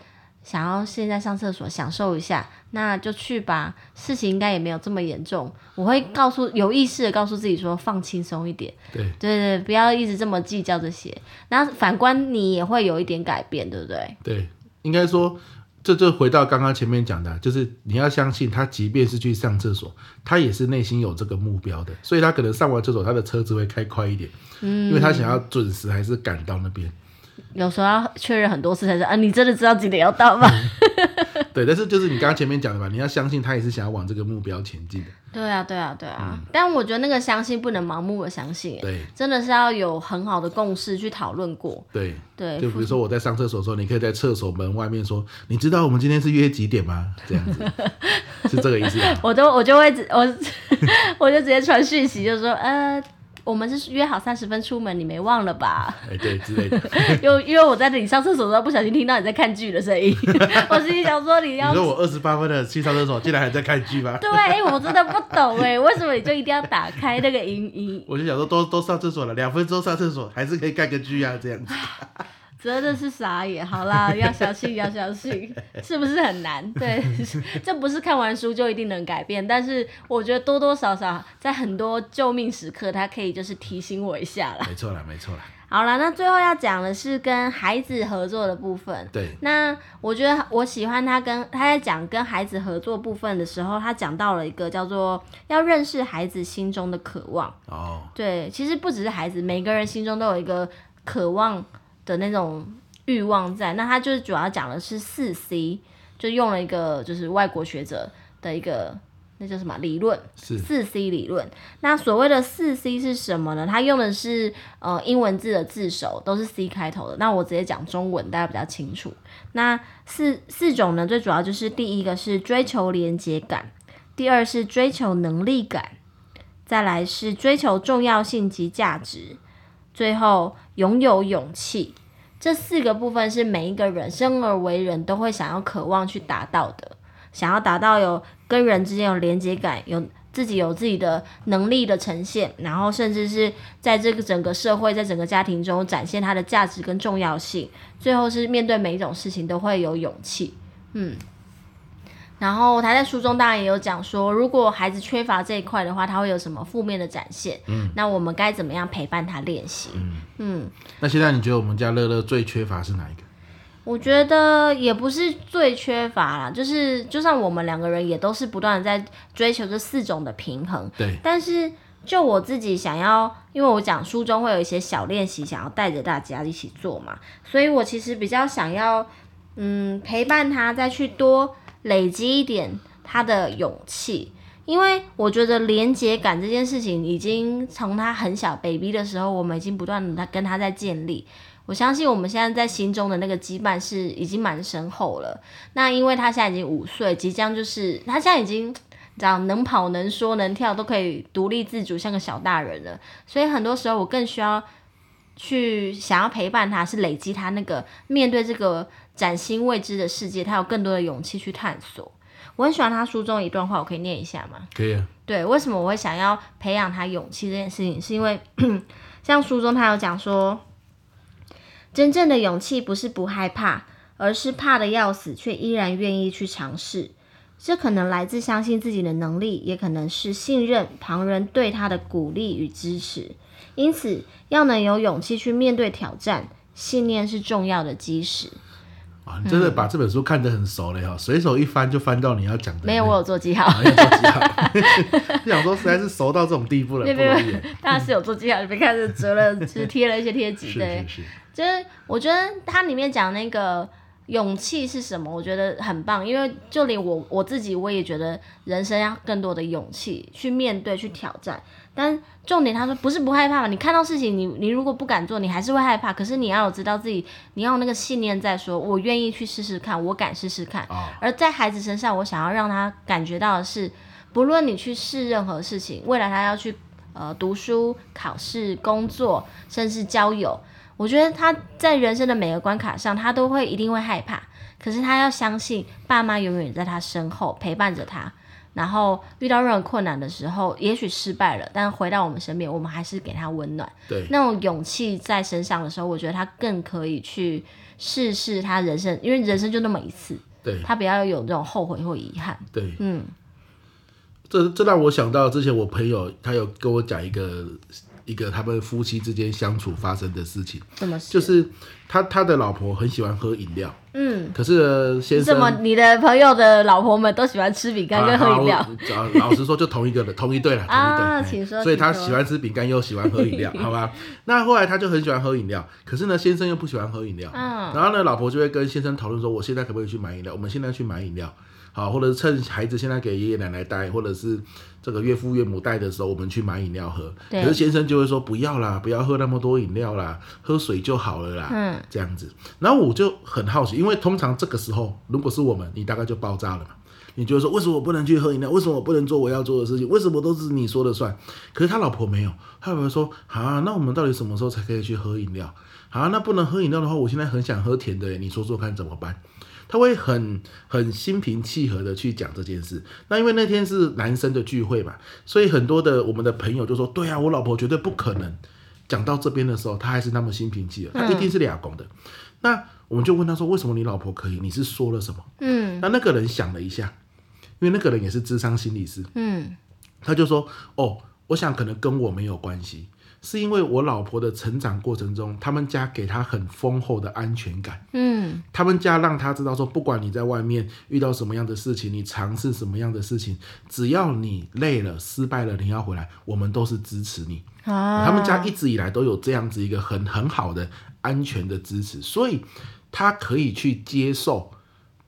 想要现在上厕所享受一下，那就去吧。事情应该也没有这么严重。我会告诉有意识的告诉自己说，放轻松一点。对对对，不要一直这么计较这些。那反观你也会有一点改变，对不对？对，应该说，这就回到刚刚前面讲的，就是你要相信他，即便是去上厕所，他也是内心有这个目标的。所以他可能上完厕所，他的车子会开快一点，嗯，因为他想要准时还是赶到那边。有时候要确认很多次才知道啊！你真的知道几点要到吗？对，但是就是你刚刚前面讲的吧，你要相信他也是想要往这个目标前进的。对啊，对啊，对啊。嗯、但我觉得那个相信不能盲目的相信，对，真的是要有很好的共识去讨论过。对对，就比如说我在上厕所的时候，你可以在厕所门外面说：“你知道我们今天是约几点吗？”这样子是这个意思。我都我就会我 我就直接传讯息，就说呃。我们是约好三十分出门，你没忘了吧？哎，对，之类的。因为因为我在这里上厕所的时候，不小心听到你在看剧的声音，我心里想说你要。你说我二十八分的去上厕所，竟然还在看剧吗？对，哎，我真的不懂哎，为什么你就一定要打开那个音音？我就想说都，都都上厕所了，两分钟上厕所，还是可以看个剧啊，这样子。真的是傻眼，好啦，要相信，要相信，是不是很难？对，这不是看完书就一定能改变，但是我觉得多多少少在很多救命时刻，他可以就是提醒我一下啦。没错啦，没错啦。好啦，那最后要讲的是跟孩子合作的部分。对。那我觉得我喜欢他跟他在讲跟孩子合作部分的时候，他讲到了一个叫做要认识孩子心中的渴望。哦。对，其实不只是孩子，每个人心中都有一个渴望。的那种欲望在，那他就是主要讲的是四 C，就用了一个就是外国学者的一个那叫什么理论，是四 C 理论。那所谓的四 C 是什么呢？他用的是呃英文字的字首都是 C 开头的。那我直接讲中文，大家比较清楚。那四四种呢，最主要就是第一个是追求连接感，第二是追求能力感，再来是追求重要性及价值。最后，拥有勇气，这四个部分是每一个人生而为人都会想要、渴望去达到的。想要达到有跟人之间有连接感，有自己有自己的能力的呈现，然后甚至是在这个整个社会、在整个家庭中展现它的价值跟重要性。最后是面对每一种事情都会有勇气。嗯。然后他在书中当然也有讲说，如果孩子缺乏这一块的话，他会有什么负面的展现？嗯，那我们该怎么样陪伴他练习？嗯嗯。那现在你觉得我们家乐乐最缺乏是哪一个？我觉得也不是最缺乏啦，就是就算我们两个人也都是不断的在追求这四种的平衡。对。但是就我自己想要，因为我讲书中会有一些小练习，想要带着大家一起做嘛，所以我其实比较想要，嗯，陪伴他再去多。累积一点他的勇气，因为我觉得连结感这件事情，已经从他很小 baby 的时候，我们已经不断的跟他在建立。我相信我们现在在心中的那个羁绊是已经蛮深厚了。那因为他现在已经五岁，即将就是他现在已经，这样能跑能说能跳，都可以独立自主，像个小大人了。所以很多时候我更需要去想要陪伴他，是累积他那个面对这个。崭新未知的世界，他有更多的勇气去探索。我很喜欢他书中一段话，我可以念一下吗？可以啊。对，为什么我会想要培养他勇气这件事情，是因为 像书中他有讲说，真正的勇气不是不害怕，而是怕的要死却依然愿意去尝试。这可能来自相信自己的能力，也可能是信任旁人对他的鼓励与支持。因此，要能有勇气去面对挑战，信念是重要的基石。啊，你真的把这本书看得很熟了哈，随、嗯、手一翻就翻到你要讲的。没有，我有做记号。啊、有做记号。就想说，实在是熟到这种地步了。对对对，当然是有做记号，你别看着折了，是贴了一些贴纸。对，是是是就是我觉得它里面讲那个勇气是什么，我觉得很棒，因为就连我我自己，我也觉得人生要更多的勇气去面对、去挑战。但重点，他说不是不害怕嘛？你看到事情，你你如果不敢做，你还是会害怕。可是你要有知道自己，你要有那个信念，在说，我愿意去试试看，我敢试试看。哦。而在孩子身上，我想要让他感觉到的是，不论你去试任何事情，未来他要去呃读书、考试、工作，甚至交友，我觉得他在人生的每个关卡上，他都会一定会害怕。可是他要相信，爸妈永远在他身后陪伴着他。然后遇到任何困难的时候，也许失败了，但回到我们身边，我们还是给他温暖。对，那种勇气在身上的时候，我觉得他更可以去试试他人生，因为人生就那么一次。对，他不要有这种后悔或遗憾。对，嗯，这这让我想到之前我朋友他有跟我讲一个一个他们夫妻之间相处发生的事情。什么事？就是他他的老婆很喜欢喝饮料。嗯，可是先生，怎么你的朋友的老婆们都喜欢吃饼干跟喝饮料？老实说，就同一个的，同一对了，同一对。啊，请说。所以他喜欢吃饼干，又喜欢喝饮料，好吧？那后来他就很喜欢喝饮料，可是呢，先生又不喜欢喝饮料。嗯。然后呢，老婆就会跟先生讨论说：“我现在可不可以去买饮料？我们现在去买饮料。”好，或者是趁孩子现在给爷爷奶奶带，或者是这个岳父岳母带的时候，我们去买饮料喝。对可是先生就会说不要啦，不要喝那么多饮料啦，喝水就好了啦。嗯，这样子。然后我就很好奇，因为通常这个时候，如果是我们，你大概就爆炸了嘛。你觉得说，为什么我不能去喝饮料？为什么我不能做我要做的事情？为什么都是你说了算？可是他老婆没有，他老婆说啊，那我们到底什么时候才可以去喝饮料？啊，那不能喝饮料的话，我现在很想喝甜的，你说说看怎么办？他会很很心平气和的去讲这件事。那因为那天是男生的聚会嘛，所以很多的我们的朋友就说：“对啊，我老婆绝对不可能。”讲到这边的时候，他还是那么心平气和，他一定是俩公的。嗯、那我们就问他说：“为什么你老婆可以？你是说了什么？”嗯，那那个人想了一下，因为那个人也是智商心理师。嗯，他就说：“哦，我想可能跟我没有关系。”是因为我老婆的成长过程中，他们家给她很丰厚的安全感。嗯，他们家让她知道说，不管你在外面遇到什么样的事情，你尝试什么样的事情，只要你累了、失败了，你要回来，我们都是支持你。啊，他们家一直以来都有这样子一个很很好的安全的支持，所以她可以去接受。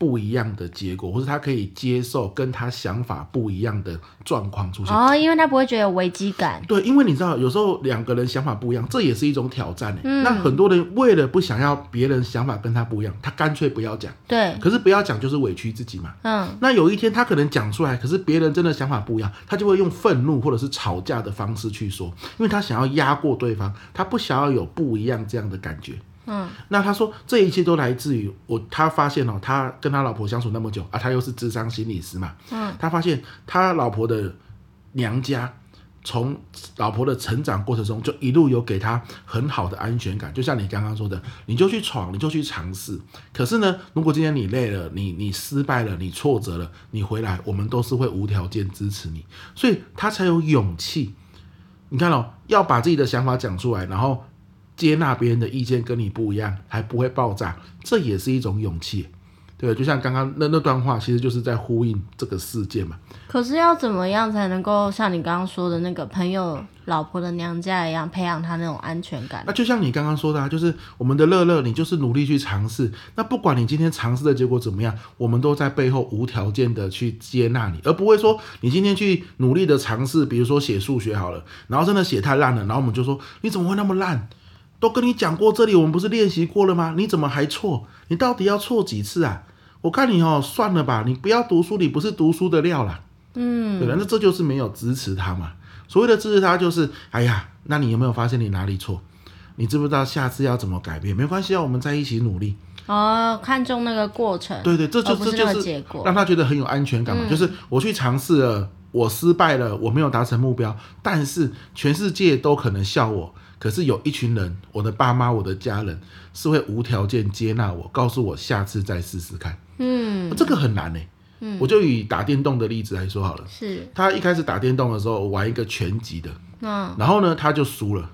不一样的结果，或是他可以接受跟他想法不一样的状况出现哦，因为他不会觉得有危机感。对，因为你知道，有时候两个人想法不一样，这也是一种挑战。嗯，那很多人为了不想要别人想法跟他不一样，他干脆不要讲。对，可是不要讲就是委屈自己嘛。嗯，那有一天他可能讲出来，可是别人真的想法不一样，他就会用愤怒或者是吵架的方式去说，因为他想要压过对方，他不想要有不一样这样的感觉。嗯，那他说这一切都来自于我，他发现哦，他跟他老婆相处那么久啊，他又是智商心理师嘛，嗯，他发现他老婆的娘家从老婆的成长过程中就一路有给他很好的安全感，就像你刚刚说的，你就去闯，你就去尝试。可是呢，如果今天你累了，你你失败了，你挫折了，你回来，我们都是会无条件支持你，所以他才有勇气。你看哦，要把自己的想法讲出来，然后。接纳别人的意见跟你不一样，还不会爆炸，这也是一种勇气，对，就像刚刚那那段话，其实就是在呼应这个事件嘛。可是要怎么样才能够像你刚刚说的那个朋友老婆的娘家一样，培养他那种安全感？那就像你刚刚说的啊，就是我们的乐乐，你就是努力去尝试。那不管你今天尝试的结果怎么样，我们都在背后无条件的去接纳你，而不会说你今天去努力的尝试，比如说写数学好了，然后真的写太烂了，然后我们就说你怎么会那么烂？都跟你讲过，这里我们不是练习过了吗？你怎么还错？你到底要错几次啊？我看你哦，算了吧，你不要读书，你不是读书的料啦。嗯，对吧？那这就是没有支持他嘛。所谓的支持他，就是哎呀，那你有没有发现你哪里错？你知不知道下次要怎么改变？没关系啊，我们在一起努力。哦，看重那个过程。对对，这就这就是让他觉得很有安全感嘛。嗯、就是我去尝试了，我失败了，我没有达成目标，但是全世界都可能笑我。可是有一群人，我的爸妈、我的家人是会无条件接纳我，告诉我下次再试试看。嗯，这个很难呢。嗯，我就以打电动的例子来说好了。是，他一开始打电动的时候，我玩一个拳击的，嗯，然后呢，他就输了。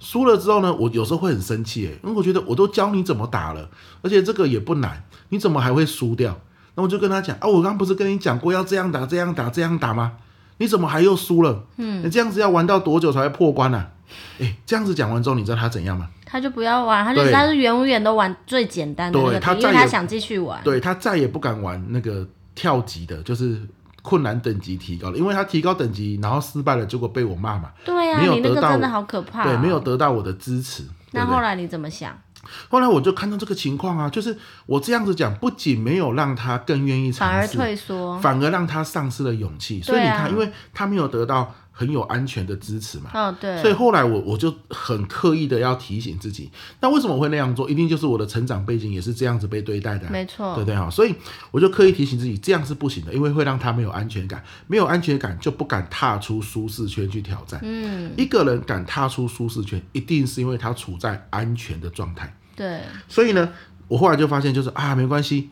输了之后呢，我有时候会很生气，哎，因为我觉得我都教你怎么打了，而且这个也不难，你怎么还会输掉？那我就跟他讲啊，我刚刚不是跟你讲过要这样打、这样打、这样打吗？你怎么还又输了？嗯，你这样子要玩到多久才会破关呢？啊？哎，这样子讲完之后，你知道他怎样吗？他就不要玩，他就他是永远都玩最简单的那个，他因为他想继续玩。对他再也不敢玩那个跳级的，就是困难等级提高了，因为他提高等级，然后失败了，结果被我骂嘛。对呀、啊，没有得到，你那个真的好可怕、哦。对，没有得到我的支持。那后来你怎么想？后来我就看到这个情况啊，就是我这样子讲，不仅没有让他更愿意尝试，反而退缩，反而让他丧失了勇气。所以你看，啊、因为他没有得到。很有安全的支持嘛，哦对，所以后来我我就很刻意的要提醒自己，那为什么会那样做？一定就是我的成长背景也是这样子被对待的，没错，对不对哈？所以我就刻意提醒自己，这样是不行的，因为会让他没有安全感，没有安全感就不敢踏出舒适圈去挑战。嗯，一个人敢踏出舒适圈，一定是因为他处在安全的状态。对，所以呢，我后来就发现，就是啊，没关系。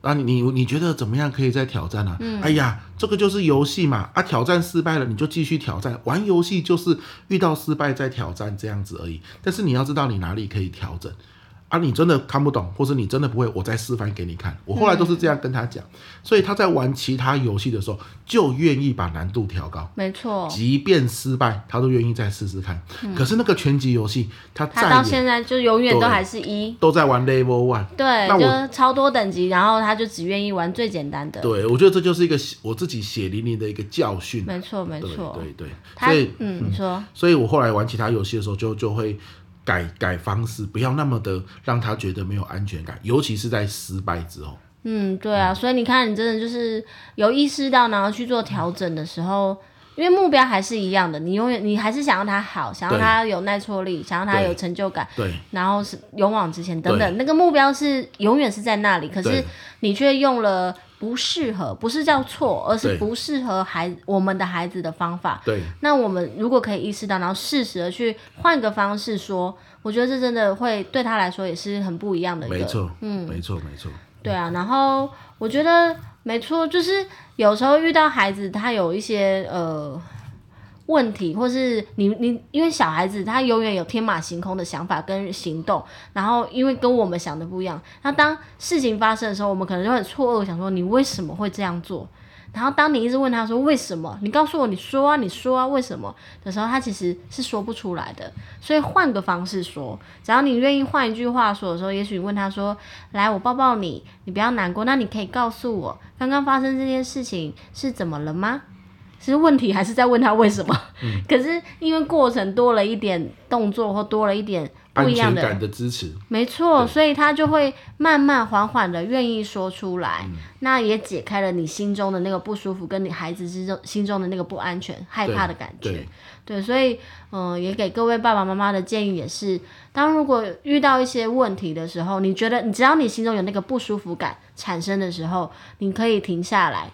啊，你你你觉得怎么样可以再挑战呢？啊？嗯，哎呀，这个就是游戏嘛，啊，挑战失败了你就继续挑战，玩游戏就是遇到失败再挑战这样子而已。但是你要知道你哪里可以调整，啊，你真的看不懂，或是你真的不会，我再示范给你看。我后来都是这样跟他讲，嗯、所以他在玩其他游戏的时候，就愿意把难度调高。没错，即便失败，他都愿意再试试看。嗯、可是那个拳击游戏，他再他到现在就永远都还是一，都在玩 Level One。对，那我就超多等级，然后他就只愿意玩最简单的。对，我觉得这就是一个我自己血淋淋的一个教训。没错，没错，对对所以，嗯，你说，所以我后来玩其他游戏的时候就，就就会。改改方式，不要那么的让他觉得没有安全感，尤其是在失败之后。嗯，对啊，所以你看，你真的就是有意识到，然后去做调整的时候，因为目标还是一样的，你永远你还是想要他好，想要他有耐挫力，想要他有成就感，对，然后是勇往直前等等，那个目标是永远是在那里，可是你却用了。不适合，不是叫错，而是不适合孩我们的孩子的方法。对，那我们如果可以意识到，然后适时的去换个方式说，我觉得这真的会对他来说也是很不一样的一个。没错，嗯，没错，没错。对啊，然后我觉得没错，就是有时候遇到孩子，他有一些呃。问题，或是你你，因为小孩子他永远有天马行空的想法跟行动，然后因为跟我们想的不一样，那当事情发生的时候，我们可能就很错愕，想说你为什么会这样做？然后当你一直问他说为什么？你告诉我，你说啊，你说啊，为什么的时候，他其实是说不出来的。所以换个方式说，只要你愿意换一句话说的时候，也许你问他说：“来，我抱抱你，你不要难过。”那你可以告诉我，刚刚发生这件事情是怎么了吗？其实问题还是在问他为什么，可是因为过程多了一点动作或多了一点，安全感的支持，没错，所以他就会慢慢缓缓的愿意说出来，嗯、那也解开了你心中的那个不舒服，跟你孩子之中心中的那个不安全、害怕的感觉。对，对，所以嗯、呃，也给各位爸爸妈妈的建议也是，当如果遇到一些问题的时候，你觉得你只要你心中有那个不舒服感产生的时候，你可以停下来。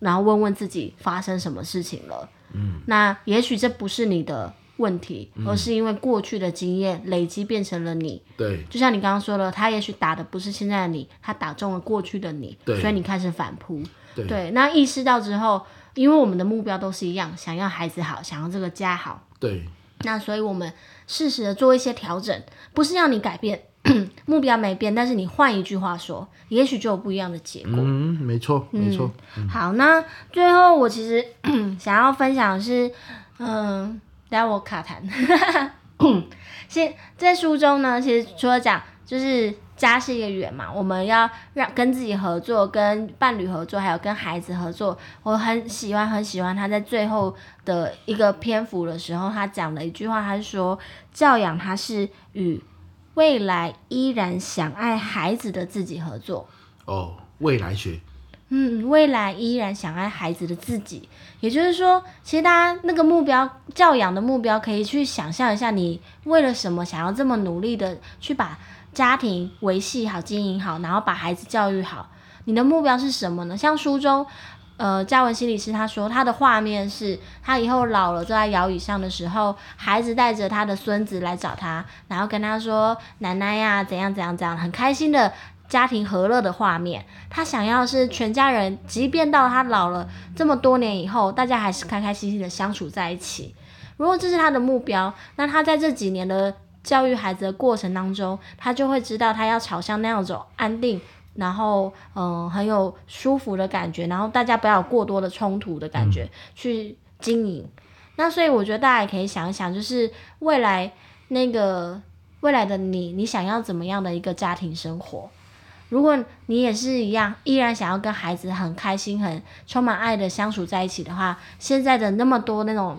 然后问问自己发生什么事情了，嗯，那也许这不是你的问题，嗯、而是因为过去的经验累积变成了你。对，就像你刚刚说了，他也许打的不是现在的你，他打中了过去的你，对，所以你开始反扑。对，对，那意识到之后，因为我们的目标都是一样，想要孩子好，想要这个家好。对，那所以我们适时的做一些调整，不是让你改变。目标没变，但是你换一句话说，也许就有不一样的结果。嗯，没错，没错。嗯、好，那最后我其实 想要分享的是，嗯，等我卡痰。现在书中呢，其实除了讲就是家是一个圆嘛，我们要让跟自己合作，跟伴侣合作，还有跟孩子合作。我很喜欢很喜欢他在最后的一个篇幅的时候，他讲了一句话，他说教养他是与。未来依然想爱孩子的自己合作哦，未来学，嗯，未来依然想爱孩子的自己，也就是说，其实大家那个目标，教养的目标，可以去想象一下，你为了什么想要这么努力的去把家庭维系好、经营好，然后把孩子教育好，你的目标是什么呢？像书中。呃，嘉文心理师他说，他的画面是他以后老了坐在摇椅上的时候，孩子带着他的孙子来找他，然后跟他说：“奶奶呀，怎样怎样怎样，很开心的家庭和乐的画面。”他想要是全家人，即便到他老了这么多年以后，大家还是开开心心的相处在一起。如果这是他的目标，那他在这几年的教育孩子的过程当中，他就会知道他要朝向那样走安定。然后，嗯、呃，很有舒服的感觉，然后大家不要有过多的冲突的感觉、嗯、去经营。那所以我觉得大家也可以想一想，就是未来那个未来的你，你想要怎么样的一个家庭生活？如果你也是一样，依然想要跟孩子很开心、很充满爱的相处在一起的话，现在的那么多那种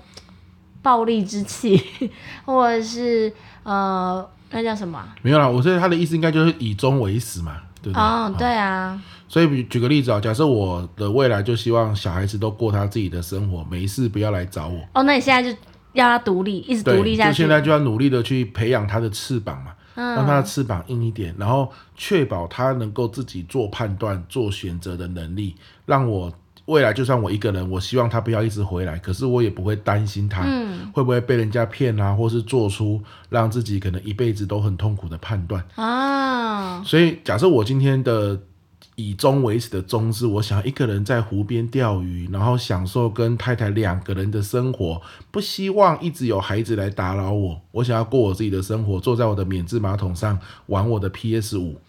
暴力之气，或者是呃，那叫什么？没有啦，我觉得他的意思应该就是以终为始嘛。对不对哦，对啊，所以举个例子啊，假设我的未来就希望小孩子都过他自己的生活，没事不要来找我。哦，那你现在就要他独立，一直独立下去。就现在就要努力的去培养他的翅膀嘛，嗯、让他的翅膀硬一点，然后确保他能够自己做判断、做选择的能力，让我。未来就算我一个人，我希望他不要一直回来，可是我也不会担心他会不会被人家骗啊，或是做出让自己可能一辈子都很痛苦的判断啊。所以假设我今天的以终为始的宗旨，我想一个人在湖边钓鱼，然后享受跟太太两个人的生活，不希望一直有孩子来打扰我。我想要过我自己的生活，坐在我的免治马桶上玩我的 PS 五，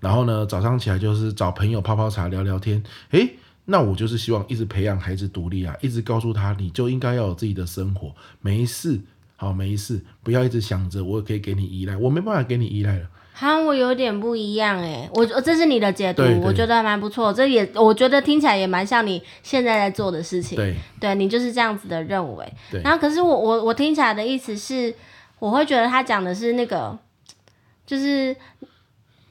然后呢，早上起来就是找朋友泡泡茶聊聊天。诶，那我就是希望一直培养孩子独立啊，一直告诉他，你就应该要有自己的生活，没事，好，没事，不要一直想着我可以给你依赖，我没办法给你依赖了。哈，我有点不一样哎，我这是你的解读，我觉得还蛮不错。这也我觉得听起来也蛮像你现在在做的事情。对，对你就是这样子的认为。对。然后可是我我我听起来的意思是，我会觉得他讲的是那个，就是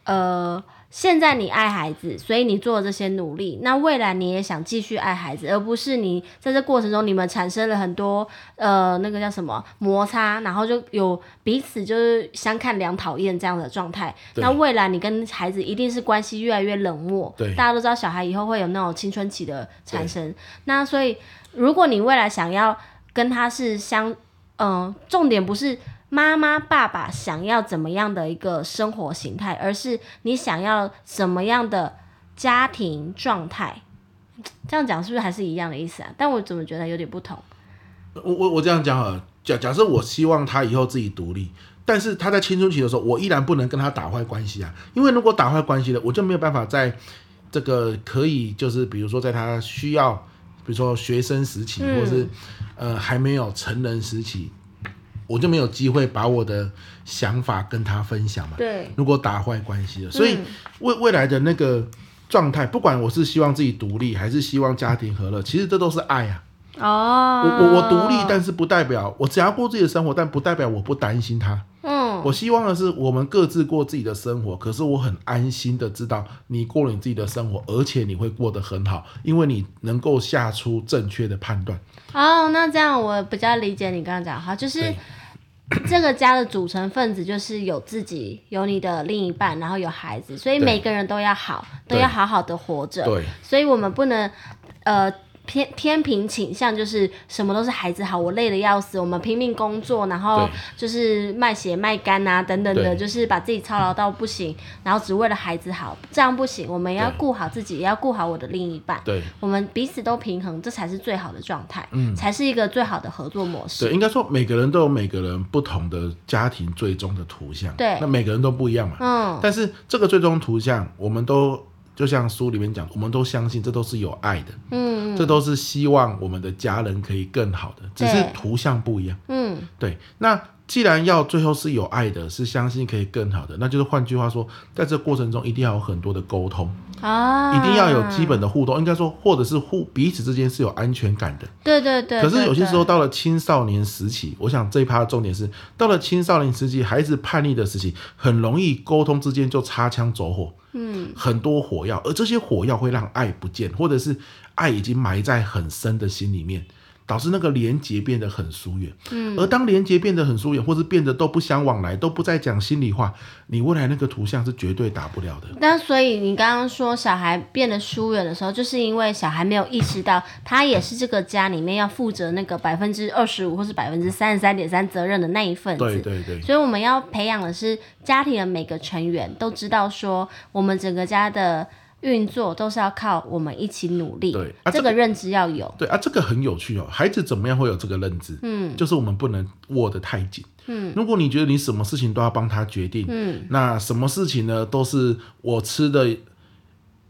呃。现在你爱孩子，所以你做了这些努力。那未来你也想继续爱孩子，而不是你在这过程中你们产生了很多呃那个叫什么摩擦，然后就有彼此就是相看两讨厌这样的状态。那未来你跟孩子一定是关系越来越冷漠。对，大家都知道小孩以后会有那种青春期的产生。那所以如果你未来想要跟他是相，嗯、呃，重点不是。妈妈、爸爸想要怎么样的一个生活形态，而是你想要什么样的家庭状态？这样讲是不是还是一样的意思啊？但我怎么觉得有点不同？我我我这样讲啊，假假设我希望他以后自己独立，但是他在青春期的时候，我依然不能跟他打坏关系啊，因为如果打坏关系了，我就没有办法在这个可以就是比如说在他需要，比如说学生时期，嗯、或是呃还没有成人时期。我就没有机会把我的想法跟他分享嘛。对。如果打坏关系了，所以未未来的那个状态，不管我是希望自己独立，还是希望家庭和乐，其实这都是爱啊。哦。我我我独立，但是不代表我只要过自己的生活，但不代表我不担心他。嗯。我希望的是我们各自过自己的生活，可是我很安心的知道你过了你自己的生活，而且你会过得很好，因为你能够下出正确的判断。哦，那这样我比较理解你刚刚讲哈，就是。这个家的组成分子就是有自己，有你的另一半，然后有孩子，所以每个人都要好，都要好好的活着。对，所以我们不能，呃。偏偏平倾向就是什么都是孩子好，我累得要死，我们拼命工作，然后就是卖血卖肝啊等等的，就是把自己操劳到不行，然后只为了孩子好，这样不行，我们要顾好自己，也要顾好我的另一半，对，我们彼此都平衡，这才是最好的状态，嗯，才是一个最好的合作模式。对，应该说每个人都有每个人不同的家庭最终的图像，对，那每个人都不一样嘛，嗯，但是这个最终图像我们都。就像书里面讲，我们都相信这都是有爱的，嗯，这都是希望我们的家人可以更好的，只是图像不一样，嗯，对。那既然要最后是有爱的，是相信可以更好的，那就是换句话说，在这过程中一定要有很多的沟通啊，一定要有基本的互动，应该说，或者是互彼此之间是有安全感的，对对对。可是有些时候到了青少年时期，我想这一趴的重点是，到了青少年时期，孩子叛逆的时期，很容易沟通之间就擦枪走火。嗯，很多火药，而这些火药会让爱不见，或者是爱已经埋在很深的心里面。导致那个连接变得很疏远，嗯，而当连接变得很疏远，或是变得都不相往来，都不再讲心里话，你未来那个图像是绝对打不了的。那所以你刚刚说小孩变得疏远的时候，就是因为小孩没有意识到他也是这个家里面要负责那个百分之二十五或是百分之三十三点三责任的那一份子。对对对。所以我们要培养的是家庭的每个成员都知道说，我们整个家的。运作都是要靠我们一起努力，对，啊、这个认知要有。对啊，这个很有趣哦。孩子怎么样会有这个认知？嗯，就是我们不能握得太紧。嗯，如果你觉得你什么事情都要帮他决定，嗯，那什么事情呢，都是我吃的。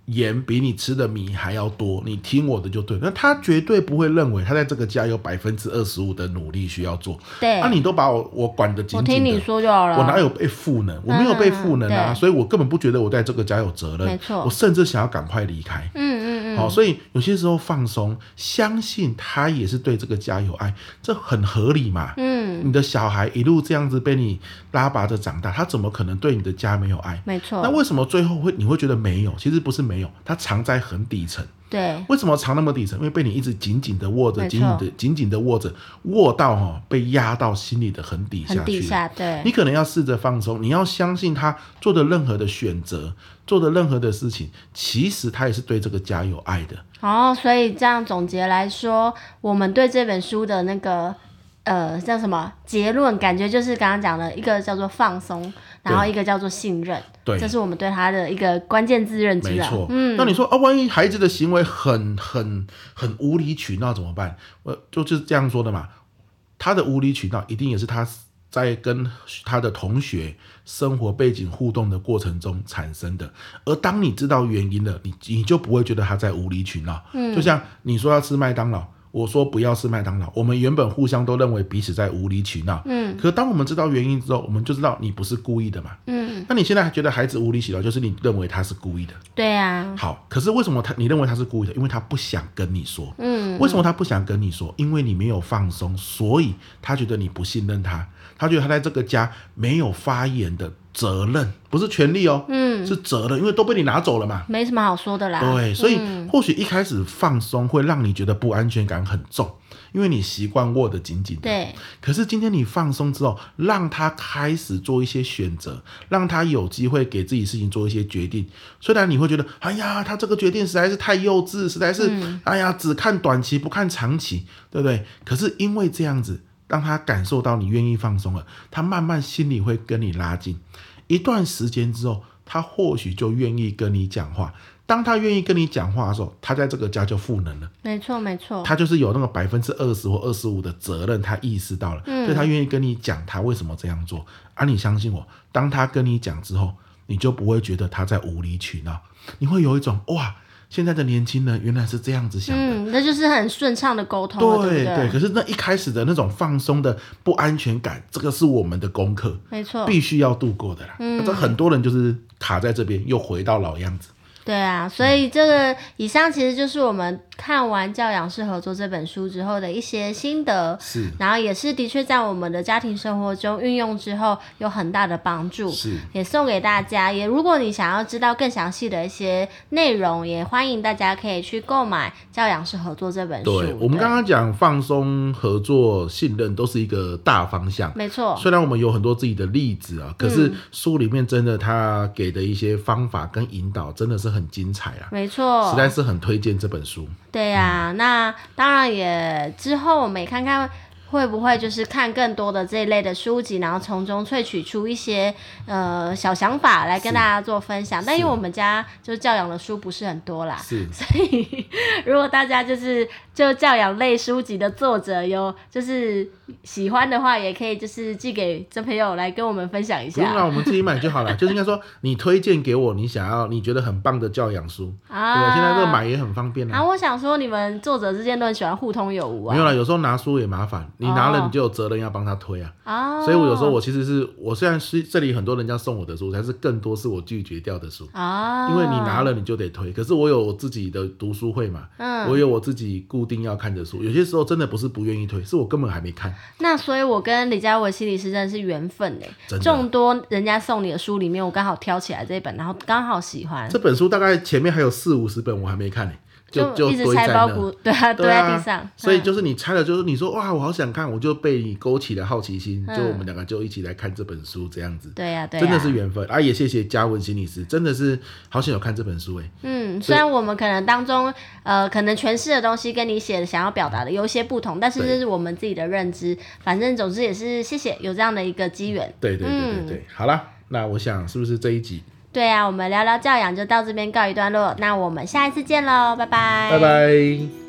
盐比你吃的米还要多，你听我的就对。那他绝对不会认为他在这个家有百分之二十五的努力需要做。对，啊，你都把我我管得紧紧的，我听你说就好了。我哪有被赋能？我没有被赋能啊，所以我根本不觉得我在这个家有责任。没错，我甚至想要赶快离开。嗯好，所以有些时候放松，相信他也是对这个家有爱，这很合理嘛。嗯，你的小孩一路这样子被你拉拔着长大，他怎么可能对你的家没有爱？没错。那为什么最后会你会觉得没有？其实不是没有。他藏在很底层，对，为什么藏那么底层？因为被你一直紧紧的握着，紧紧的紧紧的握着，握到哈、哦、被压到心里的很底下去。很底下，对。你可能要试着放松，你要相信他做的任何的选择，做的任何的事情，其实他也是对这个家有爱的。哦，所以这样总结来说，我们对这本书的那个呃叫什么结论，感觉就是刚刚讲的一个叫做放松。然后一个叫做信任，对，这是我们对他的一个关键字认知。没错，嗯，那你说啊，万一孩子的行为很很很无理取闹怎么办？我，就就是这样说的嘛。他的无理取闹一定也是他在跟他的同学生活背景互动的过程中产生的。而当你知道原因了，你你就不会觉得他在无理取闹。嗯，就像你说要吃麦当劳。我说不要是麦当劳，我们原本互相都认为彼此在无理取闹。嗯，可是当我们知道原因之后，我们就知道你不是故意的嘛。嗯，那你现在还觉得孩子无理取闹，就是你认为他是故意的。对啊。好，可是为什么他你认为他是故意的？因为他不想跟你说。嗯。为什么他不想跟你说？因为你没有放松，所以他觉得你不信任他，他觉得他在这个家没有发言的责任，不是权利哦。嗯，是责任，因为都被你拿走了嘛。没什么好说的啦。对，所以。嗯或许一开始放松会让你觉得不安全感很重，因为你习惯握得紧紧的。对。可是今天你放松之后，让他开始做一些选择，让他有机会给自己事情做一些决定。虽然你会觉得，哎呀，他这个决定实在是太幼稚，实在是，嗯、哎呀，只看短期不看长期，对不对？可是因为这样子，让他感受到你愿意放松了，他慢慢心里会跟你拉近。一段时间之后，他或许就愿意跟你讲话。当他愿意跟你讲话的时候，他在这个家就赋能了。没错，没错。他就是有那个百分之二十或二十五的责任，他意识到了，嗯、所以他愿意跟你讲他为什么这样做。啊，你相信我，当他跟你讲之后，你就不会觉得他在无理取闹，你会有一种哇，现在的年轻人原来是这样子想的。嗯，那就是很顺畅的沟通。对对，对。可是那一开始的那种放松的不安全感，这个是我们的功课，没错，必须要度过的啦。嗯，这很多人就是卡在这边，又回到老样子。对啊，所以这个以上其实就是我们看完《教养式合作》这本书之后的一些心得，是，然后也是的确在我们的家庭生活中运用之后有很大的帮助，是，也送给大家。也如果你想要知道更详细的一些内容，也欢迎大家可以去购买《教养式合作》这本书。对我们刚刚讲放松、合作、信任都是一个大方向，没错。虽然我们有很多自己的例子啊，可是书里面真的他给的一些方法跟引导真的是。很精彩啊，没错，实在是很推荐这本书。对呀、啊，嗯、那当然也之后我们也看看。会不会就是看更多的这一类的书籍，然后从中萃取出一些呃小想法来跟大家做分享？但因为我们家就教养的书不是很多啦，是，所以如果大家就是就教养类书籍的作者有就是喜欢的话，也可以就是寄给这朋友来跟我们分享一下。不用啊，我们自己买就好了。就是应该说你推荐给我，你想要你觉得很棒的教养书啊，对，现在这个买也很方便啊。啊，我想说你们作者之间都很喜欢互通有无啊。没有啦，有时候拿书也麻烦。你拿了，你就有责任要帮他推啊。哦。所以我有时候我其实是我虽然是这里很多人家送我的书，但是更多是我拒绝掉的书。哦。因为你拿了你就得推，可是我有我自己的读书会嘛。嗯。我有我自己固定要看的书，有些时候真的不是不愿意推，是我根本还没看。那所以，我跟李佳伟心理师真的是缘分嘞。众多人家送你的书里面，我刚好挑起来这一本，然后刚好喜欢。这本书大概前面还有四五十本，我还没看呢。就就一直拆包裹，对啊，堆在地上。所以就是你拆了，就是你说哇，我好想看，我就被你勾起了好奇心，就我们两个就一起来看这本书，这样子。对呀，对，真的是缘分啊！也谢谢嘉文心理师，真的是好想有看这本书哎。嗯，虽然我们可能当中呃，可能诠释的东西跟你写的想要表达的有些不同，但是这是我们自己的认知。反正总之也是谢谢有这样的一个机缘。对对对对对，好了，那我想是不是这一集？对啊，我们聊聊教养就到这边告一段落，那我们下一次见喽，拜拜，拜拜。